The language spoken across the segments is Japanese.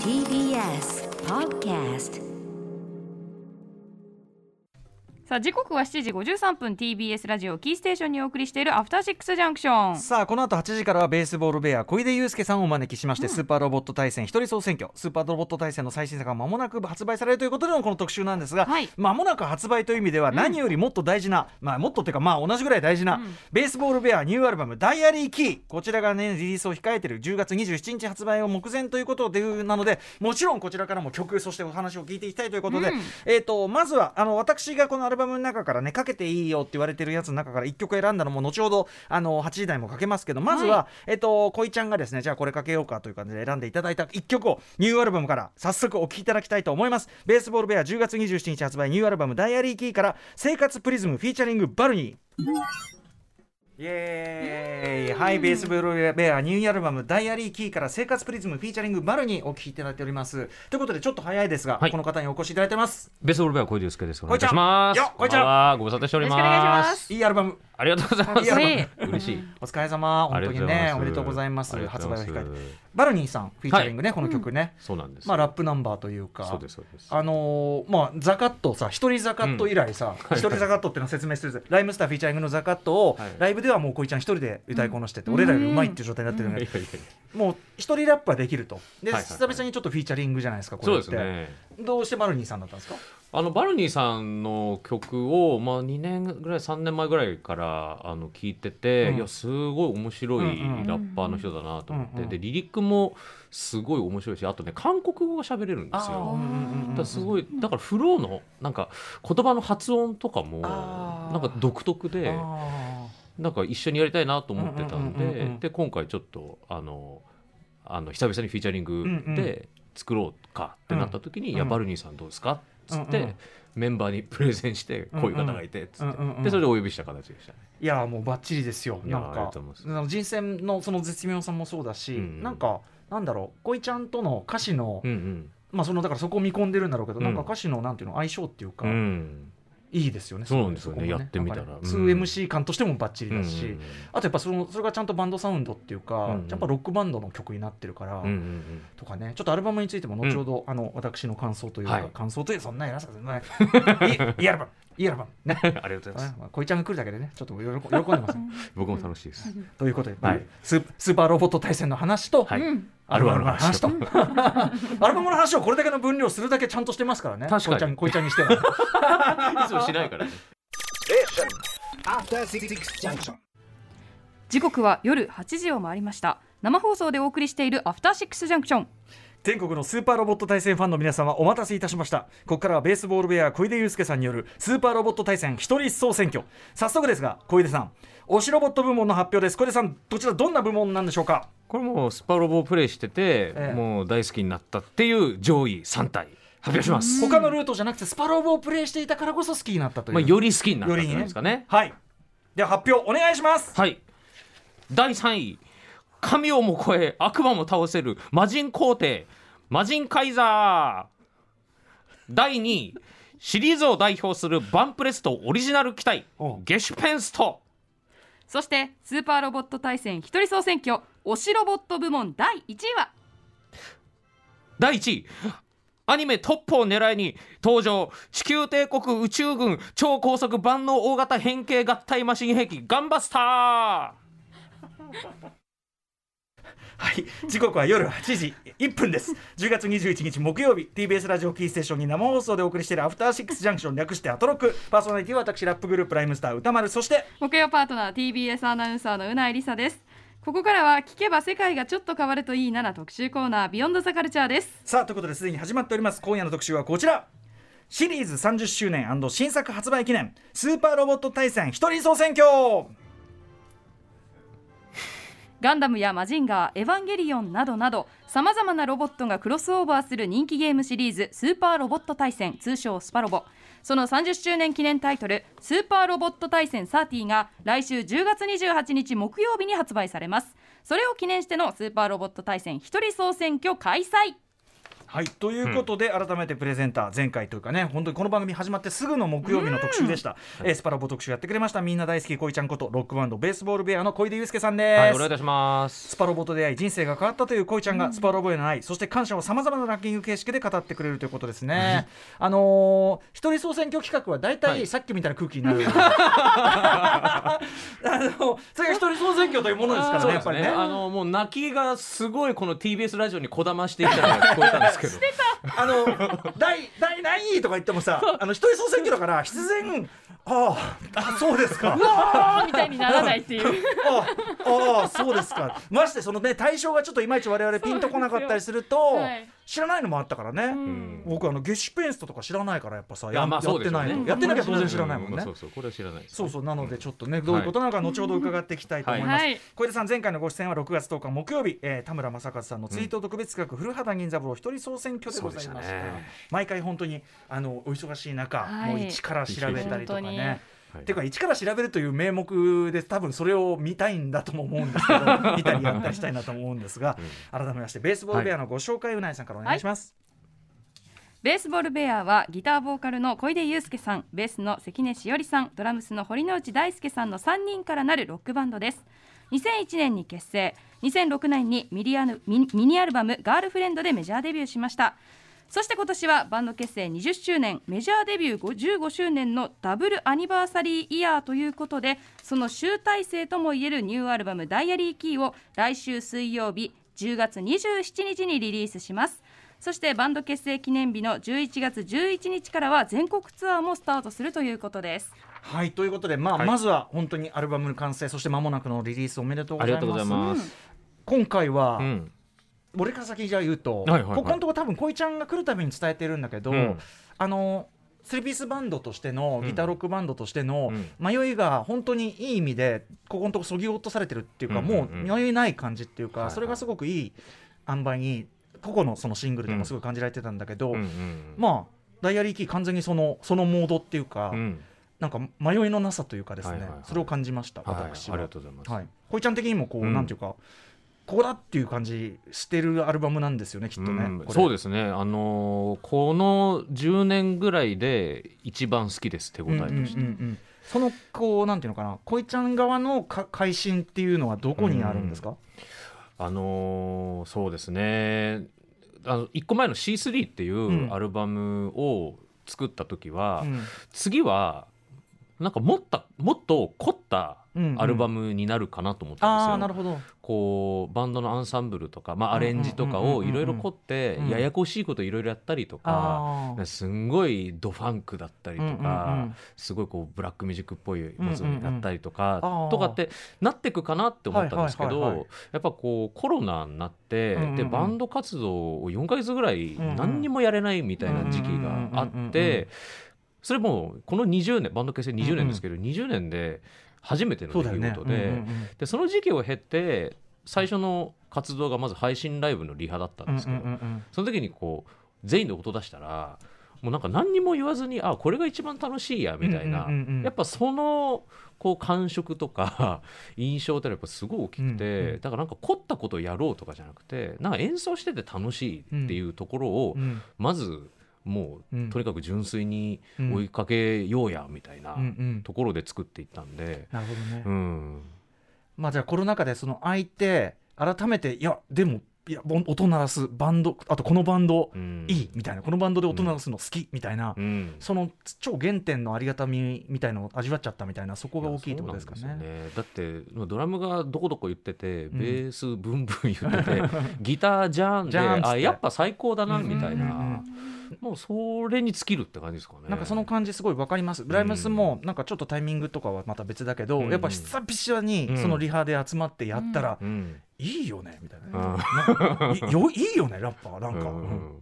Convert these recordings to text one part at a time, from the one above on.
TBS Podcast さあ時刻は7時53分 TBS ラジオキーステーションにお送りしているアフターシックスジャンクションさあこの後8時からはベースボールベア小出祐介さんをお招きしまして、スーパーロボット対戦一人総選挙スーパーロボット対戦の最新作が間もなく発売されるということでのこの特集なんですが、はい。間もなく発売という意味では何よりもっと大事な、まあもっとっていうかまあ同じぐらい大事な、ベースボールベアニューアルバムダイアリーキー。こちらがねリリースを控えている10月27日発売を目前ということでなのでもちろんこちらからも曲そしてお話を聞いていきたいということで、うん。えー、とまずはあの私がこのアルバムの中からねかけていいよって言われてるやつの中から1曲選んだのも後ほどあの8時台もかけますけどまずは、はえっ、と恋ちゃんがですねじゃあこれかけようかという感じで選んでいただいた1曲をニューアルバムから早速お聴きいただきたいと思います。ベースボールベア10月27日発売ニューアルバムダイアリーキーから生活プリズムフィーチャリングバルニーイエーイ。はいベースボールベアニューアルバムダイアリーキーから生活プリズムフィーチャリングバルにお聴きいただいております。ということでちょっと早いですが、はい。この方にお越しいただいてます。ベースボールベア小出祐介です？お願いします。ご無沙汰しておりま。す。いいアルバムありがとうございます。嬉しい。お疲れ様。本当にねおめでとうございます。発売を控えて。 valkneeさんフィーチャリングね、この曲ね、そうなんです。まあラップナンバーというか。そうですそうです。あのーまあザカットさ一人ザカット以来さ一、人ザカットっていうのを説明する。 RHYMESTER フィーチャリングのザカットを、はい。ライブではもうこいちゃん一人で歌いこなしてて、俺らよりうまいっていう状態になってるんで、もう一人ラップはできると。で、久々にちょっとフィーチャリングじゃないですかこれって。どうしてバルニーさんだったんですか？あのバルニーさんの曲をまあ2年ぐらい3年前ぐらいからあの聞いてて、うん。いやすごい面白いラッパーの人だなと思って、うんうんでリリックもすごい面白いしあとね韓国語が喋れるんですよ。だからすごいだからフローのなんか言葉の発音とかもなんか独特であなんか一緒にやりたいなと思ってたんでで今回ちょっとあのあの久々にフィーチャリングで作ろうかってなった時に「うん。いやバルニーさんどうですか?」っつって、うんうんメンバーにプレゼンしてこういう方がいてっつって、うんうんうん。でそれでお呼びした形でしたね。ーいやもうバッチリですよ。なんか人選のその絶妙さもそうだし、うん。うんなんかなんだろうこいちゃんとの歌詞の、うんうん。まあそのだからそこを見込んでるんだろうけど、うん。なんか歌詞のなんていうの相性っていうか、うんいいですよねそうなんですよねこもやってみたら。ねうん。2MC 感としてもバッチリだし、うんうん。あとやっぱそのそれがちゃんとバンドサウンドっていうか、うんうん。やっぱロックバンドの曲になってるから、うんうんうん。とかね。ちょっとアルバムについても後ほど、あの私の感想というか、はい。感想というそんな偉さですねいいいいアルバムいいアルバムねありがとうございます。まあ、こいちゃんが来るだけでねちょっと喜喜んでます、僕も楽しいです。ということで、はい。ススーパーロボット対戦の話と、はい。うん。アルバムの話と。アルバムの話 をこれだけの分量するだけちゃんとしてますからね。確かに。こいちゃんこいちゃんにしては。いつもしないからね。時刻は夜8時を回りました。生放送でお送りしているアフターシックスジャンクション全国のスーパーロボット対戦ファンの皆様お待たせいたしました。ここからはベースボールベア小出祐介さんによるスーパーロボット対戦一人総選挙。早速ですが小出さん推しロボット部門の発表です。小出さんどちらどんな部門なんでしょうか？これもうスパロボをプレイしてて、ええ。もう大好きになったっていう上位3体発表します。他のルートじゃなくてスパロボをプレイしていたからこそ好きになったという、まあ、より好きになったんじゃないですかね。はい。では発表お願いします。はい。第3位。神をも超え悪魔も倒せる魔人皇帝魔人カイザー。第2位シリーズを代表するバンプレストオリジナル機体おゲシュペンスト。そしてスーパーロボット対戦一人総選挙推しロボット部門第1位は？第1位アニメトップを狙いに登場地球帝国宇宙軍超高速万能大型変形合体マシン兵器ガンバスタ はい時刻は夜8時1分です。10月21日木曜日 TBS ラジオキーステーションに生放送でお送りしているアフターシックスジャンクション略してアトロック。パーソナリティは私ラップグループライムスター歌丸。そして木曜パートナー TBS アナウンサーのうないりさです。ここからは聞けば世界がちょっと変わるといいなな特集コーナービヨンドザカルチャーです。さあということですでに始まっております。今夜の特集はこちら。シリーズ30周年新作発売記念スーパーロボット対戦一人総選挙ガンダムやマジンガー、エヴァンゲリオンなどなどさまざまなロボットがクロスオーバーする人気ゲームシリーズスーパーロボット対戦通称スパロボ。その30周年記念タイトルスーパーロボット対戦30が来週10月28日木曜日に発売されます。それを記念してのスーパーロボット対戦一人総選挙開催。はいということで、改めてプレゼンター前回というかね本当にこの番組始まってすぐの木曜日の特集でした、えースパラボ特集やってくれました。みんな大好き恋ちゃんことロックバンドベースボールベアの小出祐介さんです、はいお願いいたします。スパロボと出会い人生が変わったという恋ちゃんがスパロボへの愛、そして感謝をさまざまなランキング形式で語ってくれるということですね。あのー一人総選挙企画は大体はい。さっきみたいな空気になる。あのそれが一人総選挙というものですからねやっぱりね。あのもう泣きがすごいこの TBS ラジオにこだましていたのが聞こえたんですけどあの第第何位とか言ってもさ、あの一人総選挙だから必然。あああそうですか。あーみたいにならないっていうああそうですか。ましてそのね対象がちょっといまいち我々ピンとこなかったりすると、はい知らないのもあったからね。うん。僕あのゲシュペンストとか知らないからやっぱさいやまあややってないと、やってなきゃ当然知らないもんね。うそうそうこれは知らないそうそうなのでちょっとねどういうことなのか後ほど伺っていきたいと思います、はい。小出さん前回のご出演は6月10日木曜日、えー田村正和さんのツイート特別企画、古畑任三郎一人総選挙でございました。毎回本当にあのお忙しい中、はい。もう一から調べたりとかねはい。ていうか一から調べるという名目で多分それを見たいんだとも思うんですけど 見たりやったりしたいなと思うんですが、改めましてベースボールベアのご紹介うないさんからお願いします、ベースボールベアはギターボーカルの小出祐介さんベースの関根しおりさんドラムスの堀之内大輔さんの3人からなるロックバンドです。2001年に結成2006年にミリアヌミミニアルバム「ガールフレンド」でメジャーデビューしましたそして今年はバンド結成20周年メジャーデビュー15周年のダブルアニバーサリーイヤーということでその集大成ともいえるニューアルバム「ダイアリーキー」を来週水曜日10月27日にリリースします。そしてバンド結成記念日の11月11日からは全国ツアーもスタートするということです。はいということで、まあはい。まずは本当にアルバムの完成そして間もなくのリリースおめでとうごありざいます。がとうございます。今回は、うん俺から先じゃあ言うと、はいはいはい。ここのとこ多分恋ちゃんが来るたびに伝えてるんだけど、うん。あのスリーピースバンドとしてのギターロックバンドとしてのうん。迷いが本当にいい意味でここのとこそぎ落とされてるっていうか、もう迷いない感じっていうか、それがすごくいい塩梅に個々のそのシングルでもすごい感じられてたんだけど、まあダイアリーキー完全にそのそのモードっていうか、うん。なんか迷いのなさというかですね、それを感じましたはい私は。ありがとうございます。はい、こいちゃん的にもこう、うん。なんていうかここだっていう感じしてるアルバムなんですよねきっとね、うんそうですね、あのーこの10年ぐらいで一番好きです手応えとして、うんうんうんうん。そのこうなんていうのかなこいちゃん側のか改心っていうのはどこにあるんですか、あのーそうですね。あの1個前の C3 っていうん。うアルバムを作った時は、うん。次はなんかもったもっと凝ったうんうん。アルバムになるかなと思ったんですよ。ああなるほど。こうバンドのアンサンブルとか、まあ、アレンジとかうんうんうんうんうんをいろいろ凝ってうん。ややこしいこといろいろやったりとか、あー。すんごいドファンクだったりとか、うんうんうん。すごいこうブラックミュージックっぽいものだったりとか、うんうんうん。とかってなってくかなって思ったんですけど、はいはいはいはい。やっぱこうコロナになって、うんうんうん。でバンド活動を4ヶ月ぐらいうんうん何にもやれないみたいな時期があうんうんうんうんうん。ってそれもこの20年バンド結成20年ですけど、20年で初めての出来事で。うんうんうんでその時期を経て最初の活動がまず配信ライブのリハだったんですけど、うんうんうんうん。その時にこう全員で音出したらもうなんか何にも言わずにあこれが一番楽しいやみたいな、うんうんうんうん。やっぱそのこう感触とか 印象ってやっぱすごい大きくて、うんうんだからなんか凝ったことをやろうとかじゃなくてなんか演奏してて楽しいっていうところをうん。まずもう、うん。とにかく純粋に追いかけようやみたいなうん。うん。ところで作っていったんで。なるほどね、うん。まあじゃあコロナ禍でその相手改めていやでもいやぼ音鳴らすバンドあとこのバンドうん。いいみたいな。このバンドで音鳴らすの好きみたいな、うん。その超原点のありがたみみたいのを味わっちゃったみたいなそこが大きいってことですかね。ですよね。だってドラムがどこどこ言っててん。ベースブンブン言ってて、ギタージャーンであやっぱ最高だなみたいうんうんうん。な もうそれに尽きるって感じですかね。なんかその感じすごいわかります。ブライムスもなんかちょっとタイミングとかはまた別だけど、うん。やっぱ久々にうん。そのリハで集まってやったら、うん。いいよねみたいな、うよいいよねラッパー。なんか、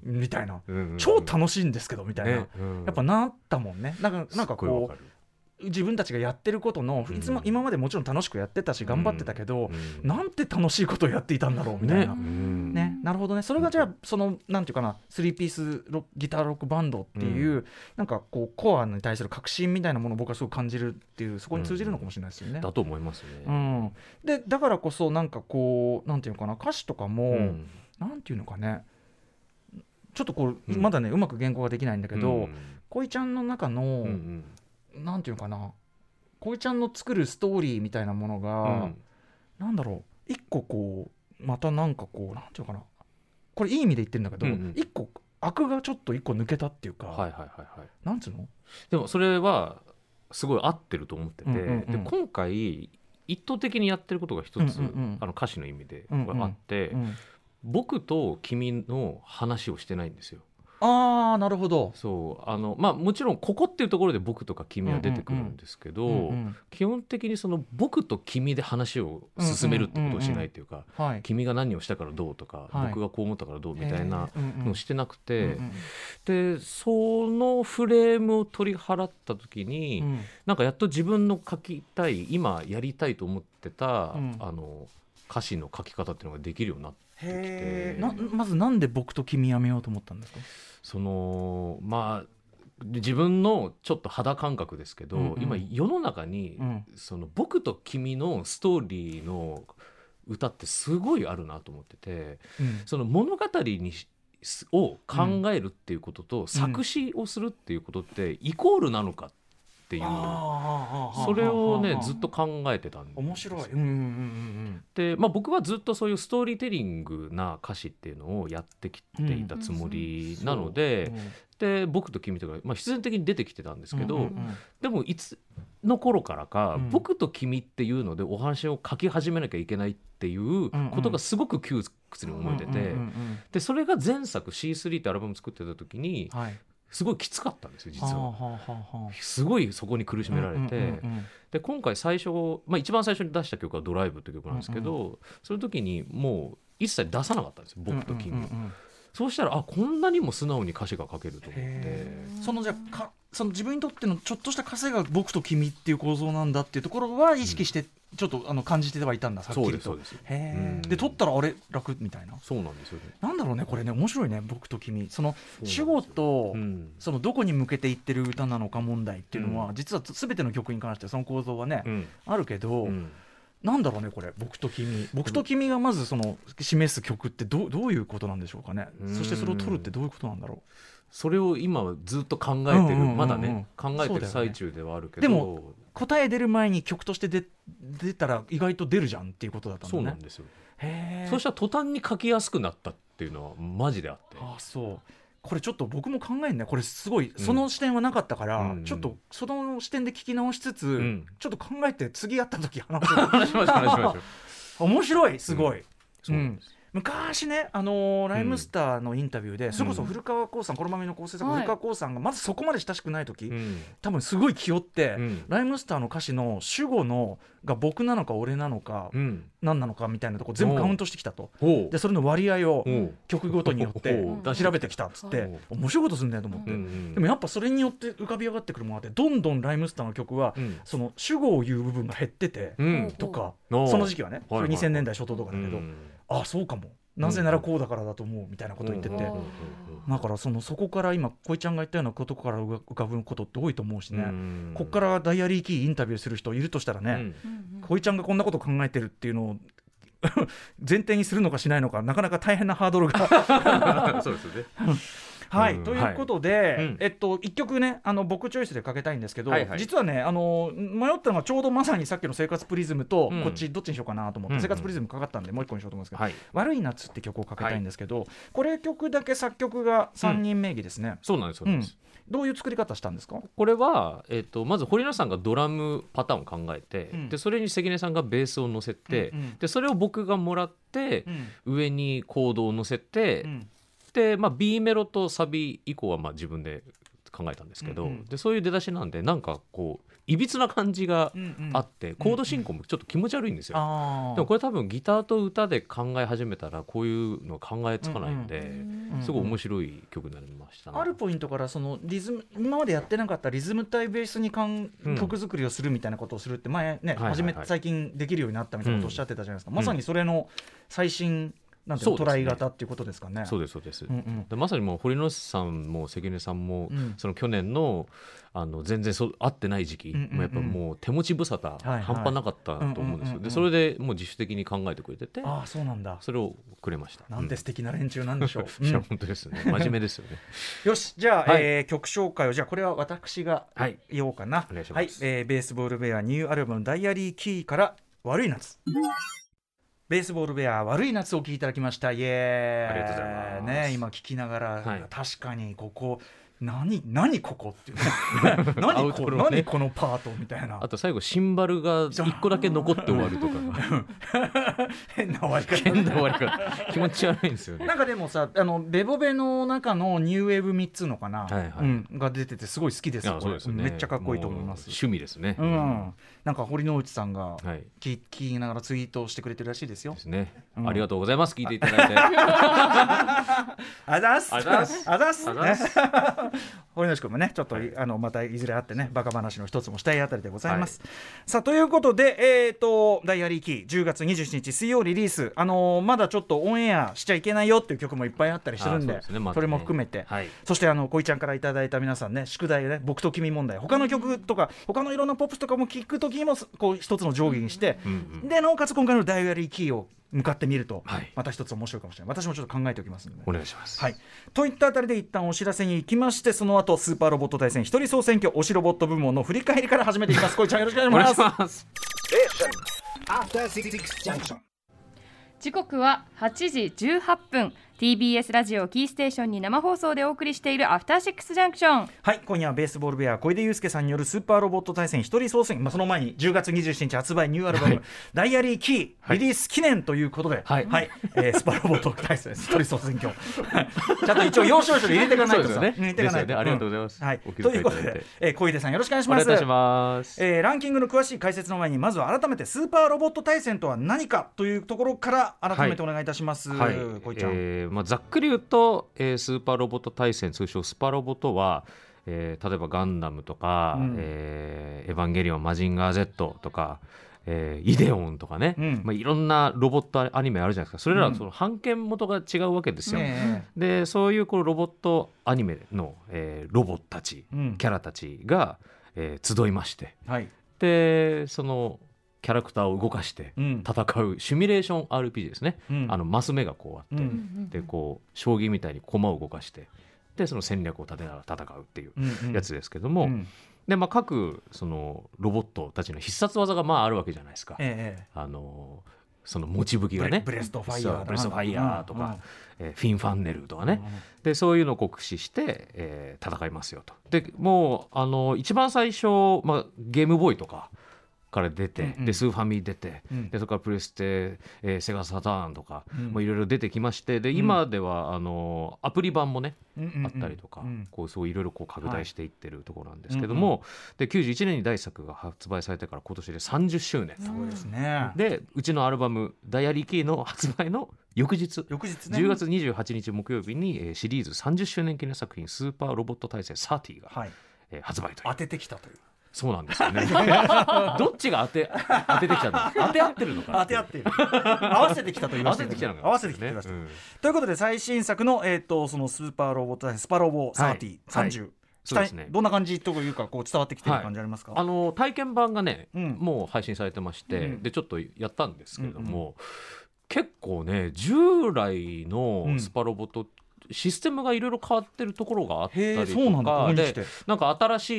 みたいな、うん。超楽しいんですけどみたいな、やっぱなったもんね。なんかなんかこう自分たちがやってることのいつもうん今までもちろん楽しくやってたし頑張ってたけど、うん。なんて楽しいことをやっていたんだろうみたいな。うね。ん。なるほどね。それがじゃあそのなんていうかなスリーピースロギターロックバンドっていう、なんかこうコアに対する革新みたいなものを僕はすごく感じるっていうそこに通じるのかもしれないですよね。だと思いますね。うん。でだからこそなんかこうなんていうのかな歌詞とかも、うん。なんていうのかねちょっとこう、うんまだねうまく原稿ができないんだけど、うん。恋ちゃんの中の、うんうんなんていうのかな。恋ちゃんの作るストーリーみたいなものが、うん。なんだろう。一個こうまたなんかこうなんていうのかな。これいい意味で言ってるんだけど、うんうん。一個悪がちょっと一個抜けたっていうか、はいはいはいはい。なんつうの？でもそれはすごい合ってると思ってて、うんうんうん。で今回一図的にやってることが一つ、うんうんうん。あの歌詞の意味でうんうん。あって、うん。僕と君の話をしてないんですよ。ああなるほど。そうあのまあもちろんここっていうところで僕とか君は出てくるんですけど、うんうん基本的にその僕と君で話を進めるってことをしないっていうか、はい。君が何をしたからどうとか、はい。僕がこう思ったからどうみたいなえーうんうんのをしてなくて、うんうんでそのフレームを取り払った時に、うん。なんかやっと自分の書きたい今やりたいと思ってた、うん。あの歌詞の書き方っていうのができるようになってへまずなんで僕と君やめようと思ったんですか？そのまあ自分のちょっと肌感覚ですけど、うんうん。今世の中に、うん。その僕と君のストーリーの歌ってすごいあるなと思っててうん。その物語にしを考えるっていうことと、作詞をするっていうことってイコールなのかっていう、それをねずっと考えてたんですよ。面白い。うんうんうんで、まあ、僕はずっとそういうストーリーテリングな歌詞っていうのをやってきていたつもりなので、で僕と君とか、まあ、必然的に出てきてたんですけど、うんうんうん。でもいつの頃からか、うん。僕と君っていうのでお話を書き始めなきゃいけないっていうことがすごく窮屈に思えてて、うんうんうんうんでそれが前作 C3 ってアルバム作ってた時にはいすごいきつかったんですよ実は。すごいそこに苦しめられて、うんうんうんで今回最初、まあ、一番最初に出した曲は「ドライブ」って曲なんですけど、その時にもう一切出さなかったんですよ僕と君、うんうん。うんうんそうしたらあこんなにも素直に歌詞が書けると思って。そのじゃあかその自分にとってのちょっとした稼が僕と君っていう構造なんだっていうところは意識してちょっとあの感じてはいたんださっきりとで取ったらあれ楽みたいな？そうなんですよね。なんだろうねこれね面白いね僕と君。その主語とうん。そのどこに向けていってる歌なのか問題っていうのは、うん。実は全ての曲に関してその構造はね、うん。あるけど、うん。なんだろうねこれ僕と君。僕と君がまずその示す曲ってどうどういうことなんでしょうかね？うん。そしてそれを取るってどういうことなんだろそれを今はずっと考えてる、まだね考えてる最中ではあるけど。でもう答え出る前に曲として出出たら意外と出るじゃんっていうことだったんだね。そうなんですよ、そうしたら途端に書きやすくなったっていうのはマジであって。あそう。これちょっと僕も考えんね。これすごいん。その視点はなかったから、うん。ちょっとその視点で聞き直しつつ、ん。ちょっと考えて次やった時話しましょう 話しましょう。面白いすごい、そうなんです昔ね、あのーライムスターのインタビューで、それこそうん。古川光さんこの番組の構成作はい古川光さんがまずそこまで親しくない時、うん。多分すごい気負って、うん。ライムスターの歌詞の主語のが僕なのか俺なのか、うん。何なのかみたいなとこ全部カウントしてきたと。でそれの割合を曲ごとによって調べてきたっつって、はい。面白いことするんだよと思って、うんうんでもやっぱそれによって浮かび上がってくるものがあってどんどんライムスターの曲は、うん。その主語を言う部分が減ってて、うん。とかその時期はね、はいはいそれ2000年代初頭とかだけど、うんああそうかも。なぜならこうだからだと思うみたいなこと言ってて、だからそのそこから今恋ちゃんが言ったようなことから浮かぶことって多いと思うしね、うん。こっからダイアリーキーインタビューする人いるとしたらね、うん。恋ちゃんがこんなこと考えてるっていうのを 前提にするのかしないのかなかなか大変なハードルが。そうですよねはい、うんということで、うん。えっと一曲ねあの僕チョイスでかけたいんですけど、実はねあの迷ったのがちょうどまさにさっきの生活プリズムと、うん。こっちどっちにしようかなと思って、うん生活プリズムかかったんでもう一個にしようと思うんですけど、はい。悪い夏って曲をかけたいんですけど、これ曲だけ作曲が3人名義ですね、そうなんですそうなんです。どういう作り方したんですか？これは、えっとまず堀野さんがドラムパターンを考えて、うん。でそれに関根さんがベースを乗せて、でそれを僕がもらってう、ん。上にコードを乗せて、うんで、まあ、B メロとサビ以降はまあ自分で考えたんですけど、うんうんでそういう出だしなんでなんかこういびつな感じがうんうんあって、コード進行もちょっと気持ち悪いんですよ。あーでもこれ多分ギターと歌で考え始めたらこういうの考えつかないんで、うんすごい面白い曲になりましたね。あるポイントからそのリズム今までやってなかったリズム体ベースにかんうん曲作りをするみたいなことをするって前ね、はいはい初め最近できるようになったみたいなことをおっしゃってたじゃないですか、まさにそれの最新なんてね。トライ型っていうことですかね。そうですそうです、うんうん。でまさにもう堀之内さんも関根さんも、うん。その去年のあの全然そう合ってない時期、うんうんやっぱもう手持ち無沙汰、いはい。半端なかったと思うんですよ。でそれでもう自主的に考えてくれててああそうなんだ。それをくれました。なんて素敵な連中なんでしょう。う んいやうん。本当ですね。真面目ですよね。よしじゃあ、はい。えー曲紹介をじゃあこれは私がはい。言おうかな。お願いします。はい、えーベースボールベアニューアルバムダイアリーキーから悪い夏。ベースボールベア悪い夏を聴いていただきました。イエーイ。ありがとうございますね今聞きながら、はい確かにここ何何ここっていう 何こウトロね。何このパートみたいな。あと最後シンバルが一個だけ残って終わるとか 変な終わり方変な終わり方。気持ち悪いんですよね。なんかでもさあのベボベの中のニューウェーブ3つのかな、はいはい。うん、が出ててすごい好きです。よこねめっちゃかっこいいと思います。趣味ですね。うん、なんか堀之内さんがはい。聞聞きながらツイートをしてくれてるらしいですよ。で。すね、うん。ありがとうございます。聞いていただいて。あざっす。あざっす。あざっす。堀之内君もね、ちょっと、あのまたいずれ会ってね、バカ話の一つもしたいあたりでございます。さあということで、えっ、とダイアリーキー10月27日水曜リリース、あのーまだちょっとオンエアしちゃいけないよっていう曲もいっぱいあったりするんで、ねまだね。それも含めて。はい。そしてあのこいちゃんからいただいた皆さんね宿題ね僕と君問題他の曲とか他のいろんなポップスとかも聞く時にもこう一つの定規にして、うんうん。でなおかつ今回のダイアリーキーを向かってみると、はい。また一つ面白いかもしれない。私もちょっと考えておきますので、お願いします。はい、といったあたりで一旦お知らせに行きましてその後スーパーロボット対戦一人総選挙推しロボット部門の振り返りから始めていきます。こいちゃんよろしくおお願い願いします.時刻は8時18分 TBS ラジオキーステーションに生放送でお送りしているアフターシックスジャンクションはい今夜はベースボールベア小出祐介さんによるスーパーロボット対戦一人総選挙、まあ、その前に10月27日発売ニューアルバム、はい。ダイアリーキーはい。リリース記念ということで、はい。えースーパーロボット対戦一人総選挙ちゃんと一応要所要所で入れていかないとさ。そうですよね。入れていかないですよね。ありがとうございます。ん。はい、ということで、えー小出さんよろしくお願いします。お願いいたします。えーランキングの詳しい解説の前にまずは改めてスーパーロボット対戦とは何かというところから改めてお願いいたします、はい。こいちゃん、えーまあ、ざっくり言うと、えースーパーロボット対戦通称スパロボとは、えー例えばガンダムとか、うん。えーエヴァンゲリオンマジンガー Z とか、えーイデオンとかね、うん。まあ、いろんなロボットアニメあるじゃないですか。それらうん。はその版権元が違うわけですよ。ねでそういうこうロボットアニメの、えーロボットたち、うん。キャラたちが、えー集いまして。えはい、でそのキャラクターを動かしてうん。戦うシミュレーション RPG ですね、うん。あのマス目がこうあうって、ん。でこう将棋みたいに駒を動かしてでその戦略を立てながら戦うっていううんうん。やつですけども、うん。でまあ、各そのロボットたちの必殺技がまああるわけじゃないですか。ええ。あのその持ち武器がね。ブレストファイヤーブレストファイヤーとか、うん。えーフィンファンネルとかね、でそういうのを駆使して、えー戦いますよと。でもうあの一番最初、まあ、ゲームボーイとかから出て、うんうん。でスーファミ出て、うん。でそれからプレステ、えーセガサターンとか、いろいろ出てきましてで今ではあのアプリ版もね、あったりとか、うん。こうそういろいろこう拡大していってるところなんですけども、で91年に第一作が発売されてから今年で30周年、そうですね。でうちのアルバム「ダイアリーキー」の発売の翌日。翌日ね。10月28日木曜日に、えーシリーズ30周年記念作品「スーパーロボット対戦30」が、はい。えー発売という。当ててきたというそうなんですよね。どっちが当て当ててきたの？当て合ってるのかな？当て合っている。合わせてきたと言いま合わしたけどせてきたのか。合わせてきてください、うん。ということで最新作の、えー、とそのスーパーロボットスパロボ30、はい。30、そうですね。どんな感じというかこう伝わってきてる感じありますか、あの体験版がね、うん。もう配信されてまして、うん。でちょっとやったんですけれども、結構ね従来のスパロボとシステムがいろいろ変わってるところがあったりへえそうなんだ。とかでなんか新し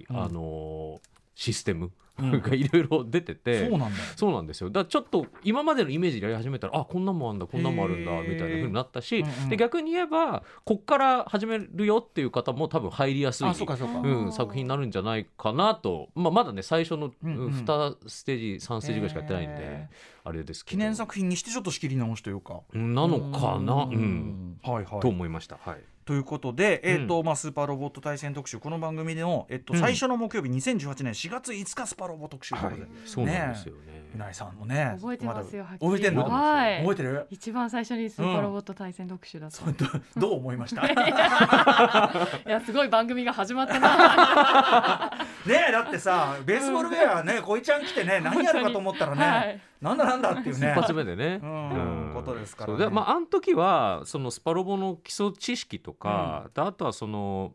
い、うん。あのシステム。うんがいろいろ出てて、そうなんだ。そうなんですよ。だからちょっと今までのイメージでやり始めたらあこんなんもあんだこんなんもあるんだみたいな風になったし、うんうん。で逆に言えばこっから始めるよっていう方も多分入りやすいあそうかそうか、うん、作品になるんじゃないかなと、まあ、まだね最初のうんうん。2ステージ3ステージぐらいしかやってないんで、へあれです記念作品にしてちょっと仕切り直しというか。なのかな。うん、はいはい。と思いました。はいということで、えーとまあ、スーパーロボット対戦特集。この番組での、えっとうん。最初の木曜日2018年4月5日スパロボ特集ということで、そうなんですよね。うないさんもね覚えてますよだはっきり。覚えてんの、はい。覚えてる？一番最初にスーパーロボット対戦特集だった、どう思いました？いやすごい番組が始まったなねえだってさベースボールウェアねこいちゃん来てね何やるかと思ったらね、はい。なんだなんだっていうね。一発目でね。うんことですからね。そう。でまああの時はそのスパロボの基礎知識とか、であとはその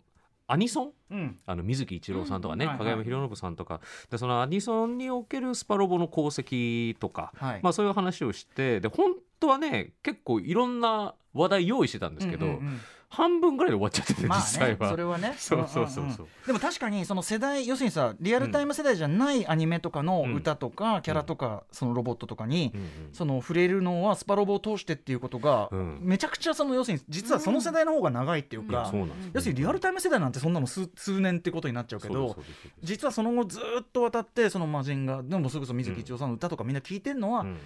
アニソン？うん。あの水木一郎さんとかね、うん。はいはい影山博信さんとか。でそのアニソンにおけるスパロボの功績とか、はい。まあ、そういう話をしてで本当はね結構いろんな話題用意してたんですけど、うんうんうん半分ぐらいで終わっちゃってて、まあね実際は。それはね。そうそうそうでも確かにその世代要するにさリアルタイム世代じゃないアニメとかの歌とかキャラとかそのロボットとかにその触れるのはスパロボを通してっていうことがうん。めちゃくちゃその要するに実はその世代の方が長いっていうかそうなんですよ。要するにリアルタイム世代なんてそんなの数数年ってことになっちゃうけど実はその後ずっと渡ってその魔人がでもそれこそ水木一郎さんの歌とかみんな聞いてるのは、うん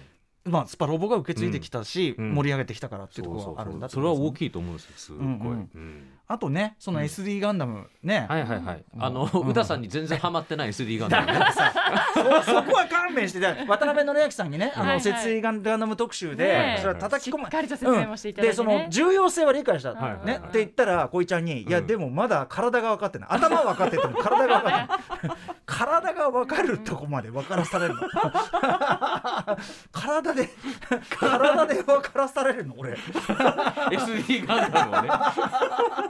まあ、スパロボが受け継いできたし、うん。盛り上げてきたからっていうところそうそうそうがあるんだそれは大きいと思うんですよすごい、うんうん。うんあとねその SD ガンダムね、はいはいはい。あのうん。宇田さんに全然ハマってない SD ガンダムね。そそこは勘弁してだ渡辺則明さんにねあのはいはい。節水ガンダム特集で、それは叩き込む。しっかりと説明もしていただいてその重要性は理解した、はいはいはい。ね。って言ったら小井ちゃんに「いやうんでもまだ体が分かってない。頭は分かってても体が分かってない。体が分かるとこまで分からされるの。体で体で分からされるの俺。SD ガンダムをね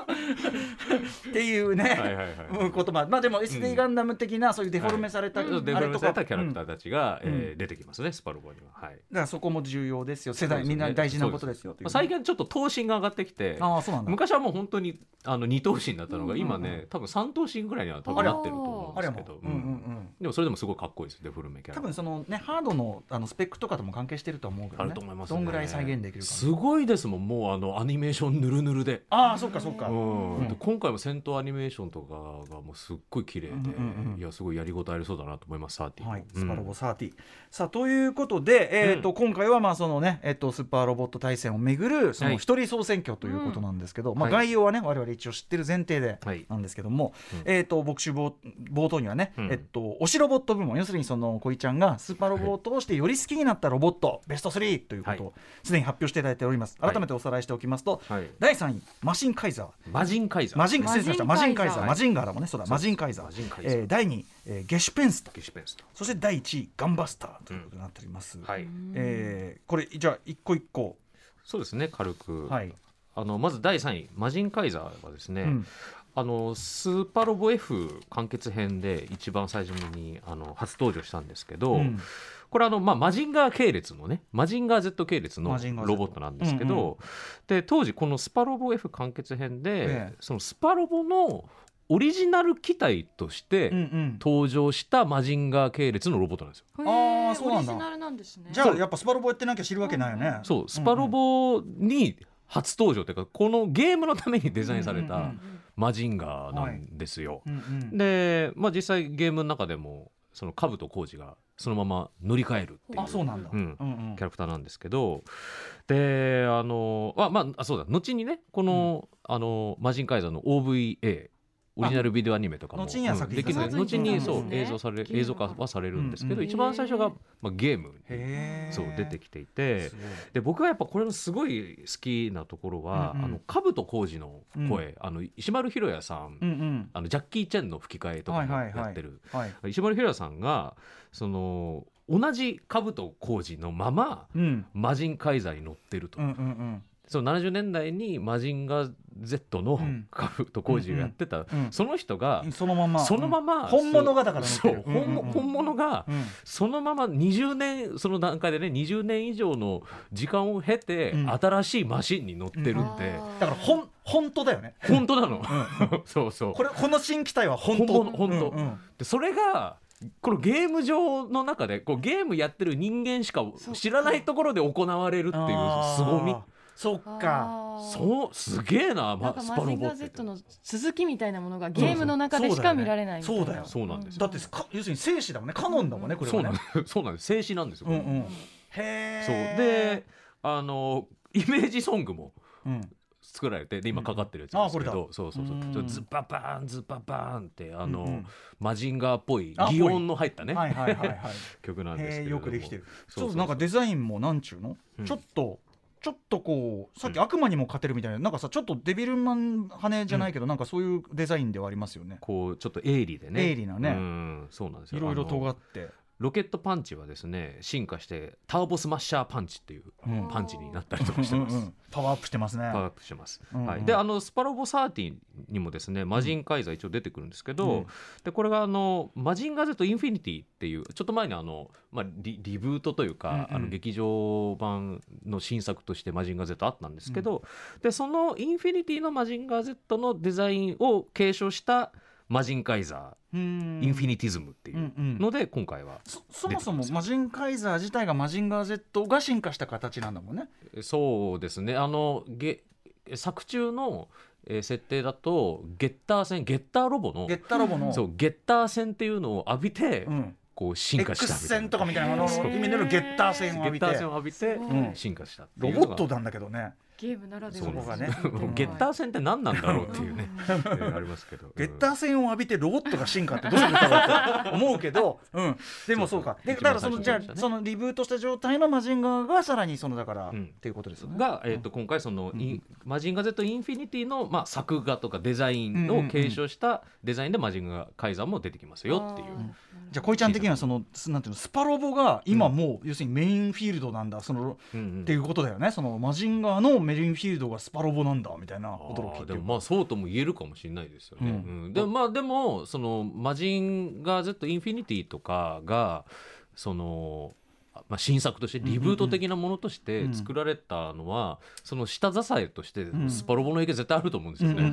っていうね、はいはいはい。うんことままあでも SD ガンダム的なそういうデフォルメされた、デフォルメされたキャラクター、ーたちが、うん。えー出てきますねスパロボには、はい、だからそこも重要ですよ。世代、ねみんな大事なことですよというまあ最近はちょっと頭身が上がってきてああそうなんだ。昔はもう本当にあの二頭身だったのが、うん今ね多分三頭身ぐらいには多分なってると思うんですけど、う。んうんうん。でもそれでもすごいかっこいいですデフォルメキャラ。多分そのねハードのあのスペックとかとも関係してると思うけど、ね、あると思いますね。どんぐらい再現できるかすごいですもん。もうあのアニメーションぬるぬるで。ああそっかそっか、うん。今回も戦闘アニメーションとかがもうすっごい綺麗で、うんいやすごいやりごたえありそうだなと思いますサーティはい、うん。スパロボ30、さあということで、えーとうん。今回はまあそのね、えっとスーパーロボット対戦をめぐるそのはい。一人総選挙ということなんですけど、まあ、はい。概要はね我々一応知ってる前提ではい。なんですけども、うん。えー、と牧師冒冒頭にはね、うん。えっと推しロボット部門要するにその小井ちゃんがスーパーロボを通してより好きになったロボットベスト3ということをすでに発表していただいております。はい。改めておさらいしておきますと、はい。第3位マシンカイザー魔人カイザー。マジン失礼しましたママジンカイザー。ジンカイザー。マジンガーだもんね。そうだマジンカイザー。マジンカイザー。えー第2位、えーゲシュペンスターゲシュペンスとそして第1位ガンバスターということになっております、はい。えーこれじゃあ一個一個。そうですね軽く、はい、あのまず第3位魔人カイザーはですね、うん。あのスーパーロボ F 完結編で一番最初にあの初登場したんですけど、うんこれあの、まあ、マジンガー系列のねマジンガー Z 系列のマジンガー Z ロボットなんですけど、うんうん。で当時このスパロボ F 完結編で、ええ。そのスパロボのオリジナル機体としてうんうん。登場したマジンガー系列のロボットなんですよ。へーあーそうなんだ。オリジナルなんですね。じゃあやっぱスパロボやってなきゃ知るわけないよね、そうスパロボに初登場というかこのゲームのためにデザインされたうんうんうんマジンガーなんですよ。うんうん。で、まあ、実際ゲームの中でもその兜浩二がそのまま乗り換えるっていう。あそうなんだ、うん。うんうん。キャラクターなんですけど。であのあまああそうだ。後にねこの,、あのマジンカイザーの OVA オリジナルビデオアニメとかも後には作品で後にそううん映像され映像化はされるんですけど、うん一番最初が、まあ、ゲームそう出てきていてで僕はやっぱこれのすごい好きなところは、うんうん。あの兜浩二の声、あの石丸ひろやさん、うんうん。あのジャッキー・チェンの吹き替えとかもはいはいはい。やってる、はい。石丸ひろやさんがその同じ兜浩二のままうん。魔人カイザーに乗ってると、うんうんうんその70年代に魔人が Z のうん。兜浩二がやってた、うんその人が、そのまま。そのまま、本物がだから乗ってそう。る本物うんうん。本物がうん。そのまま20年その段階でね20年以上の時間を経て、うん。新しいマシンに乗ってるって、だから本本当だよね。本当なの、そうそう。これこの新機体は本当。本当。うんうん。でそれがこのゲーム上の中でこうゲームやってる人間しか知らないところで行われるっていう凄みそっか。そうすげえな、まあ、かマジンガースパロボっの続きみたいなものがゲームの中でしか見られないそうだよ。ねそうなんですよ。だってか要するに生死だもんねカノンだもんね。これそうなんはねです。そうなんです。静止なんですよ、うんうん。へそう。えであのイメージソングもうん。作られてで今かかってるやつですけど、うんそうそうそう。うん。ズババーンズババーンってあの、うん。うんマジンガーっぽいあ擬音の入ったね、はいはいはいはい。曲なんですけれども。よくできてる。そうなんかデザインもなんちゅうの？うん。ちょっとちょっとこうさっき悪魔にも勝てるみたいな、なんかさちょっとデビルマン羽じゃないけど、なんかそういうデザインではありますよね。こうちょっと鋭利でね。鋭利なね。うんそうなんですよ。いろいろ尖ってロケットパンチはですね進化してターボスマッシャーパンチっていううん。パンチになったりとかしてます、うんうんパワーアップしてますね。パワーアップしてます、うんうん。はい、であのスパロボ13にもですねマジンカイザー一応出てくるんですけど、うん。でこれがあのマジンガー Z インフィニティっていうちょっと前にあの、まあ、リリブートというか、うんうん。あの劇場版の新作としてマジンガー Z あったんですけど、でそのインフィニティのマジンガー Z のデザインを継承したマジンカイザイー、インフィニティズムっていうので今回は、そそもそもマジンカイザー自体がマジンガー Z が進化した形なんだもんね。そうですね。あのゲ作中の、えー設定だとゲッター戦ゲッターロボのゲッタロボのそうゲッター戦っていうのを浴びて、うん。こう進化した X みたいな。線とかみたいなのの意味でのゲッター線を浴びて。ゲッター戦を浴びてうん。進化したロボットなんだけどねゲームならではそうこがね。ゲッター戦って何なんだろうっていうね、えーありますけど。ゲッター線を浴びてロボットが進化ってどういうことだって思うけど、うん、でもそうか。でだからそのじゃあそのリブートした状態のマジンガーがさらにそのだから、うん。っていうことですよね。が、えー、と今回その、マジンガー Z インフィニティの、まあ、作画とかデザインを継承したデザインでマジンガーカイザーも出てきますよっていう。じゃあこいちゃん的にはそのすなんていうのスパロボが今もう、要するにメインフィールドなんだその、うんうん。っていうことだよね。そのマジンガーのメインフィールドがスパロボなんだみたいなあ驚きでもまあそうとも言えるかもしれないですよね。うん。うん。でもまあでもそのマジンガー Z インフィニティとかがその。まあ、新作としてリブート的なものとして作られたのは、その下支えとしてん。スパロボの影響絶対あると思うんですよね。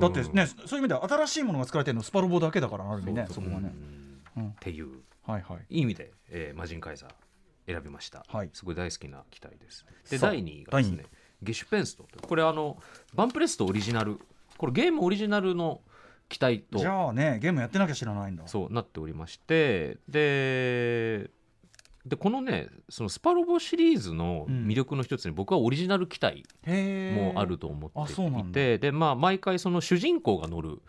だってねそういう意味では新しいものが作られてるのスパロボだけだからある意味ねそこはね、っていうはいはい。いい意味で、えーマジンカイザー選びました、はい。すごい大好きな機体です。で第2位がです第ねゲシュペンストこれあのバンプレストオリジナルこれゲームオリジナルの機体とじゃあねゲームやってなきゃ知らないんだ。そうなっておりましてででこのねそのスパロボシリーズの魅力の一つに僕はオリジナル機体もあると思あってそうなんだ。いてでまあ毎回その主人公が乗る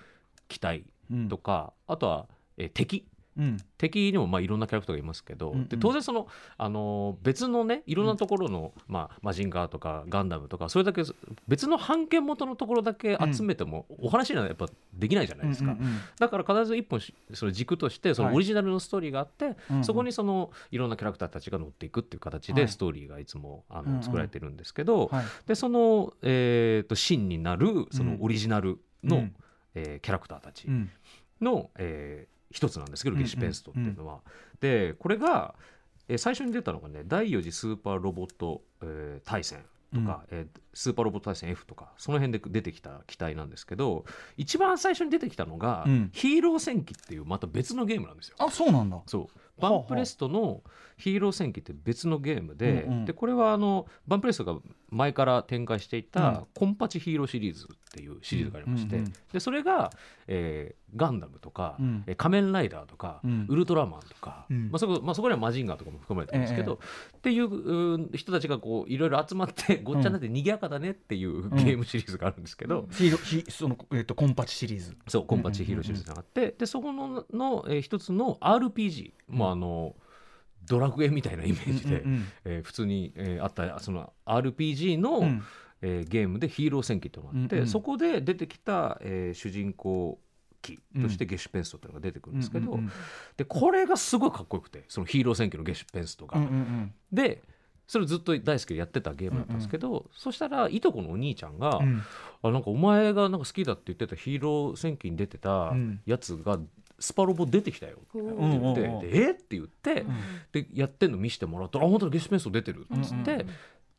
機体うん。とか、あとは、えー敵うん。敵にもまあいろんなキャラクターがいますけど、うんうん。で当然その、あのー別のねいろんなところの、まあ、マジンガーとかガンダムとかそれだけ別の版権元のところだけ集めても、お話にはやっぱできないじゃないですか、うんうんだから必ず一本しその軸としてそはい。のオリジナルのストーリーがあって、うんうん。そこにそのいろんなキャラクターたちが乗っていくっていう形はいでストーリーがいつもあうんうん。の作られてるんですけど、はい。でその、えー、と芯になるそのオリジナルの、うん。えーキャラクターたち、うん。の、えー一つなんですけどうんうんゲシュペンストっていうのは。でこれが、えー最初に出たのがね第4次スーパーロボット、えー対戦とか、えースーパーロボット対戦 F とかその辺で出てきた機体なんですけど一番最初に出てきたのが、うん。ヒーロー戦記っていうまた別のゲームなんですよ。あそうなんだ。そう。バンプレストのヒーロー戦記って別のゲームで,、うん。うんでこれはあのバンプレストが前から展開していうん。たコンパチヒーローシリーズっていうシリーズがありまして、うんうんうんでそれが、えーガンダムとか、うん。えー仮面ライダーとか、うん。ウルトラマンとか、うん。まあそこまあ、そこにはマジンガーとかも含まれてるんですけど、っていう人たちがこういろいろ集まってごっちゃになって賑やかだねっていうゲームシリーズがあるんですけど、ヒーローヒそのえっとコンパチシリーズ。そうコンパチヒーローシリーズがあって、でそこのの、えー一つの RPG、もうあのドラクエみたいなイメージで、うんうんえー普通に、えーあったその RPG の、うん。えーゲームでヒーロー戦記っていうのがあって、うんうんそこで出てきた、えー主人公機としてゲシュペンストっていうのが出てくるんですけど、うんうんでこれがすごいかっこよくてそのヒーロー戦記のゲシュペンストが。うんうんうん。でそれずっと大好きでやってたゲームだったんですけど、そしたらいとこのお兄ちゃんが、うん。あなんかお前がなんか好きだって言ってたヒーロー戦記に出てたうん。やつがスパロボ出てきたよってうん言って、うんえって言って、でやってんの見せてもらったら「あ本当だゲシュペンスト出てる」っつって、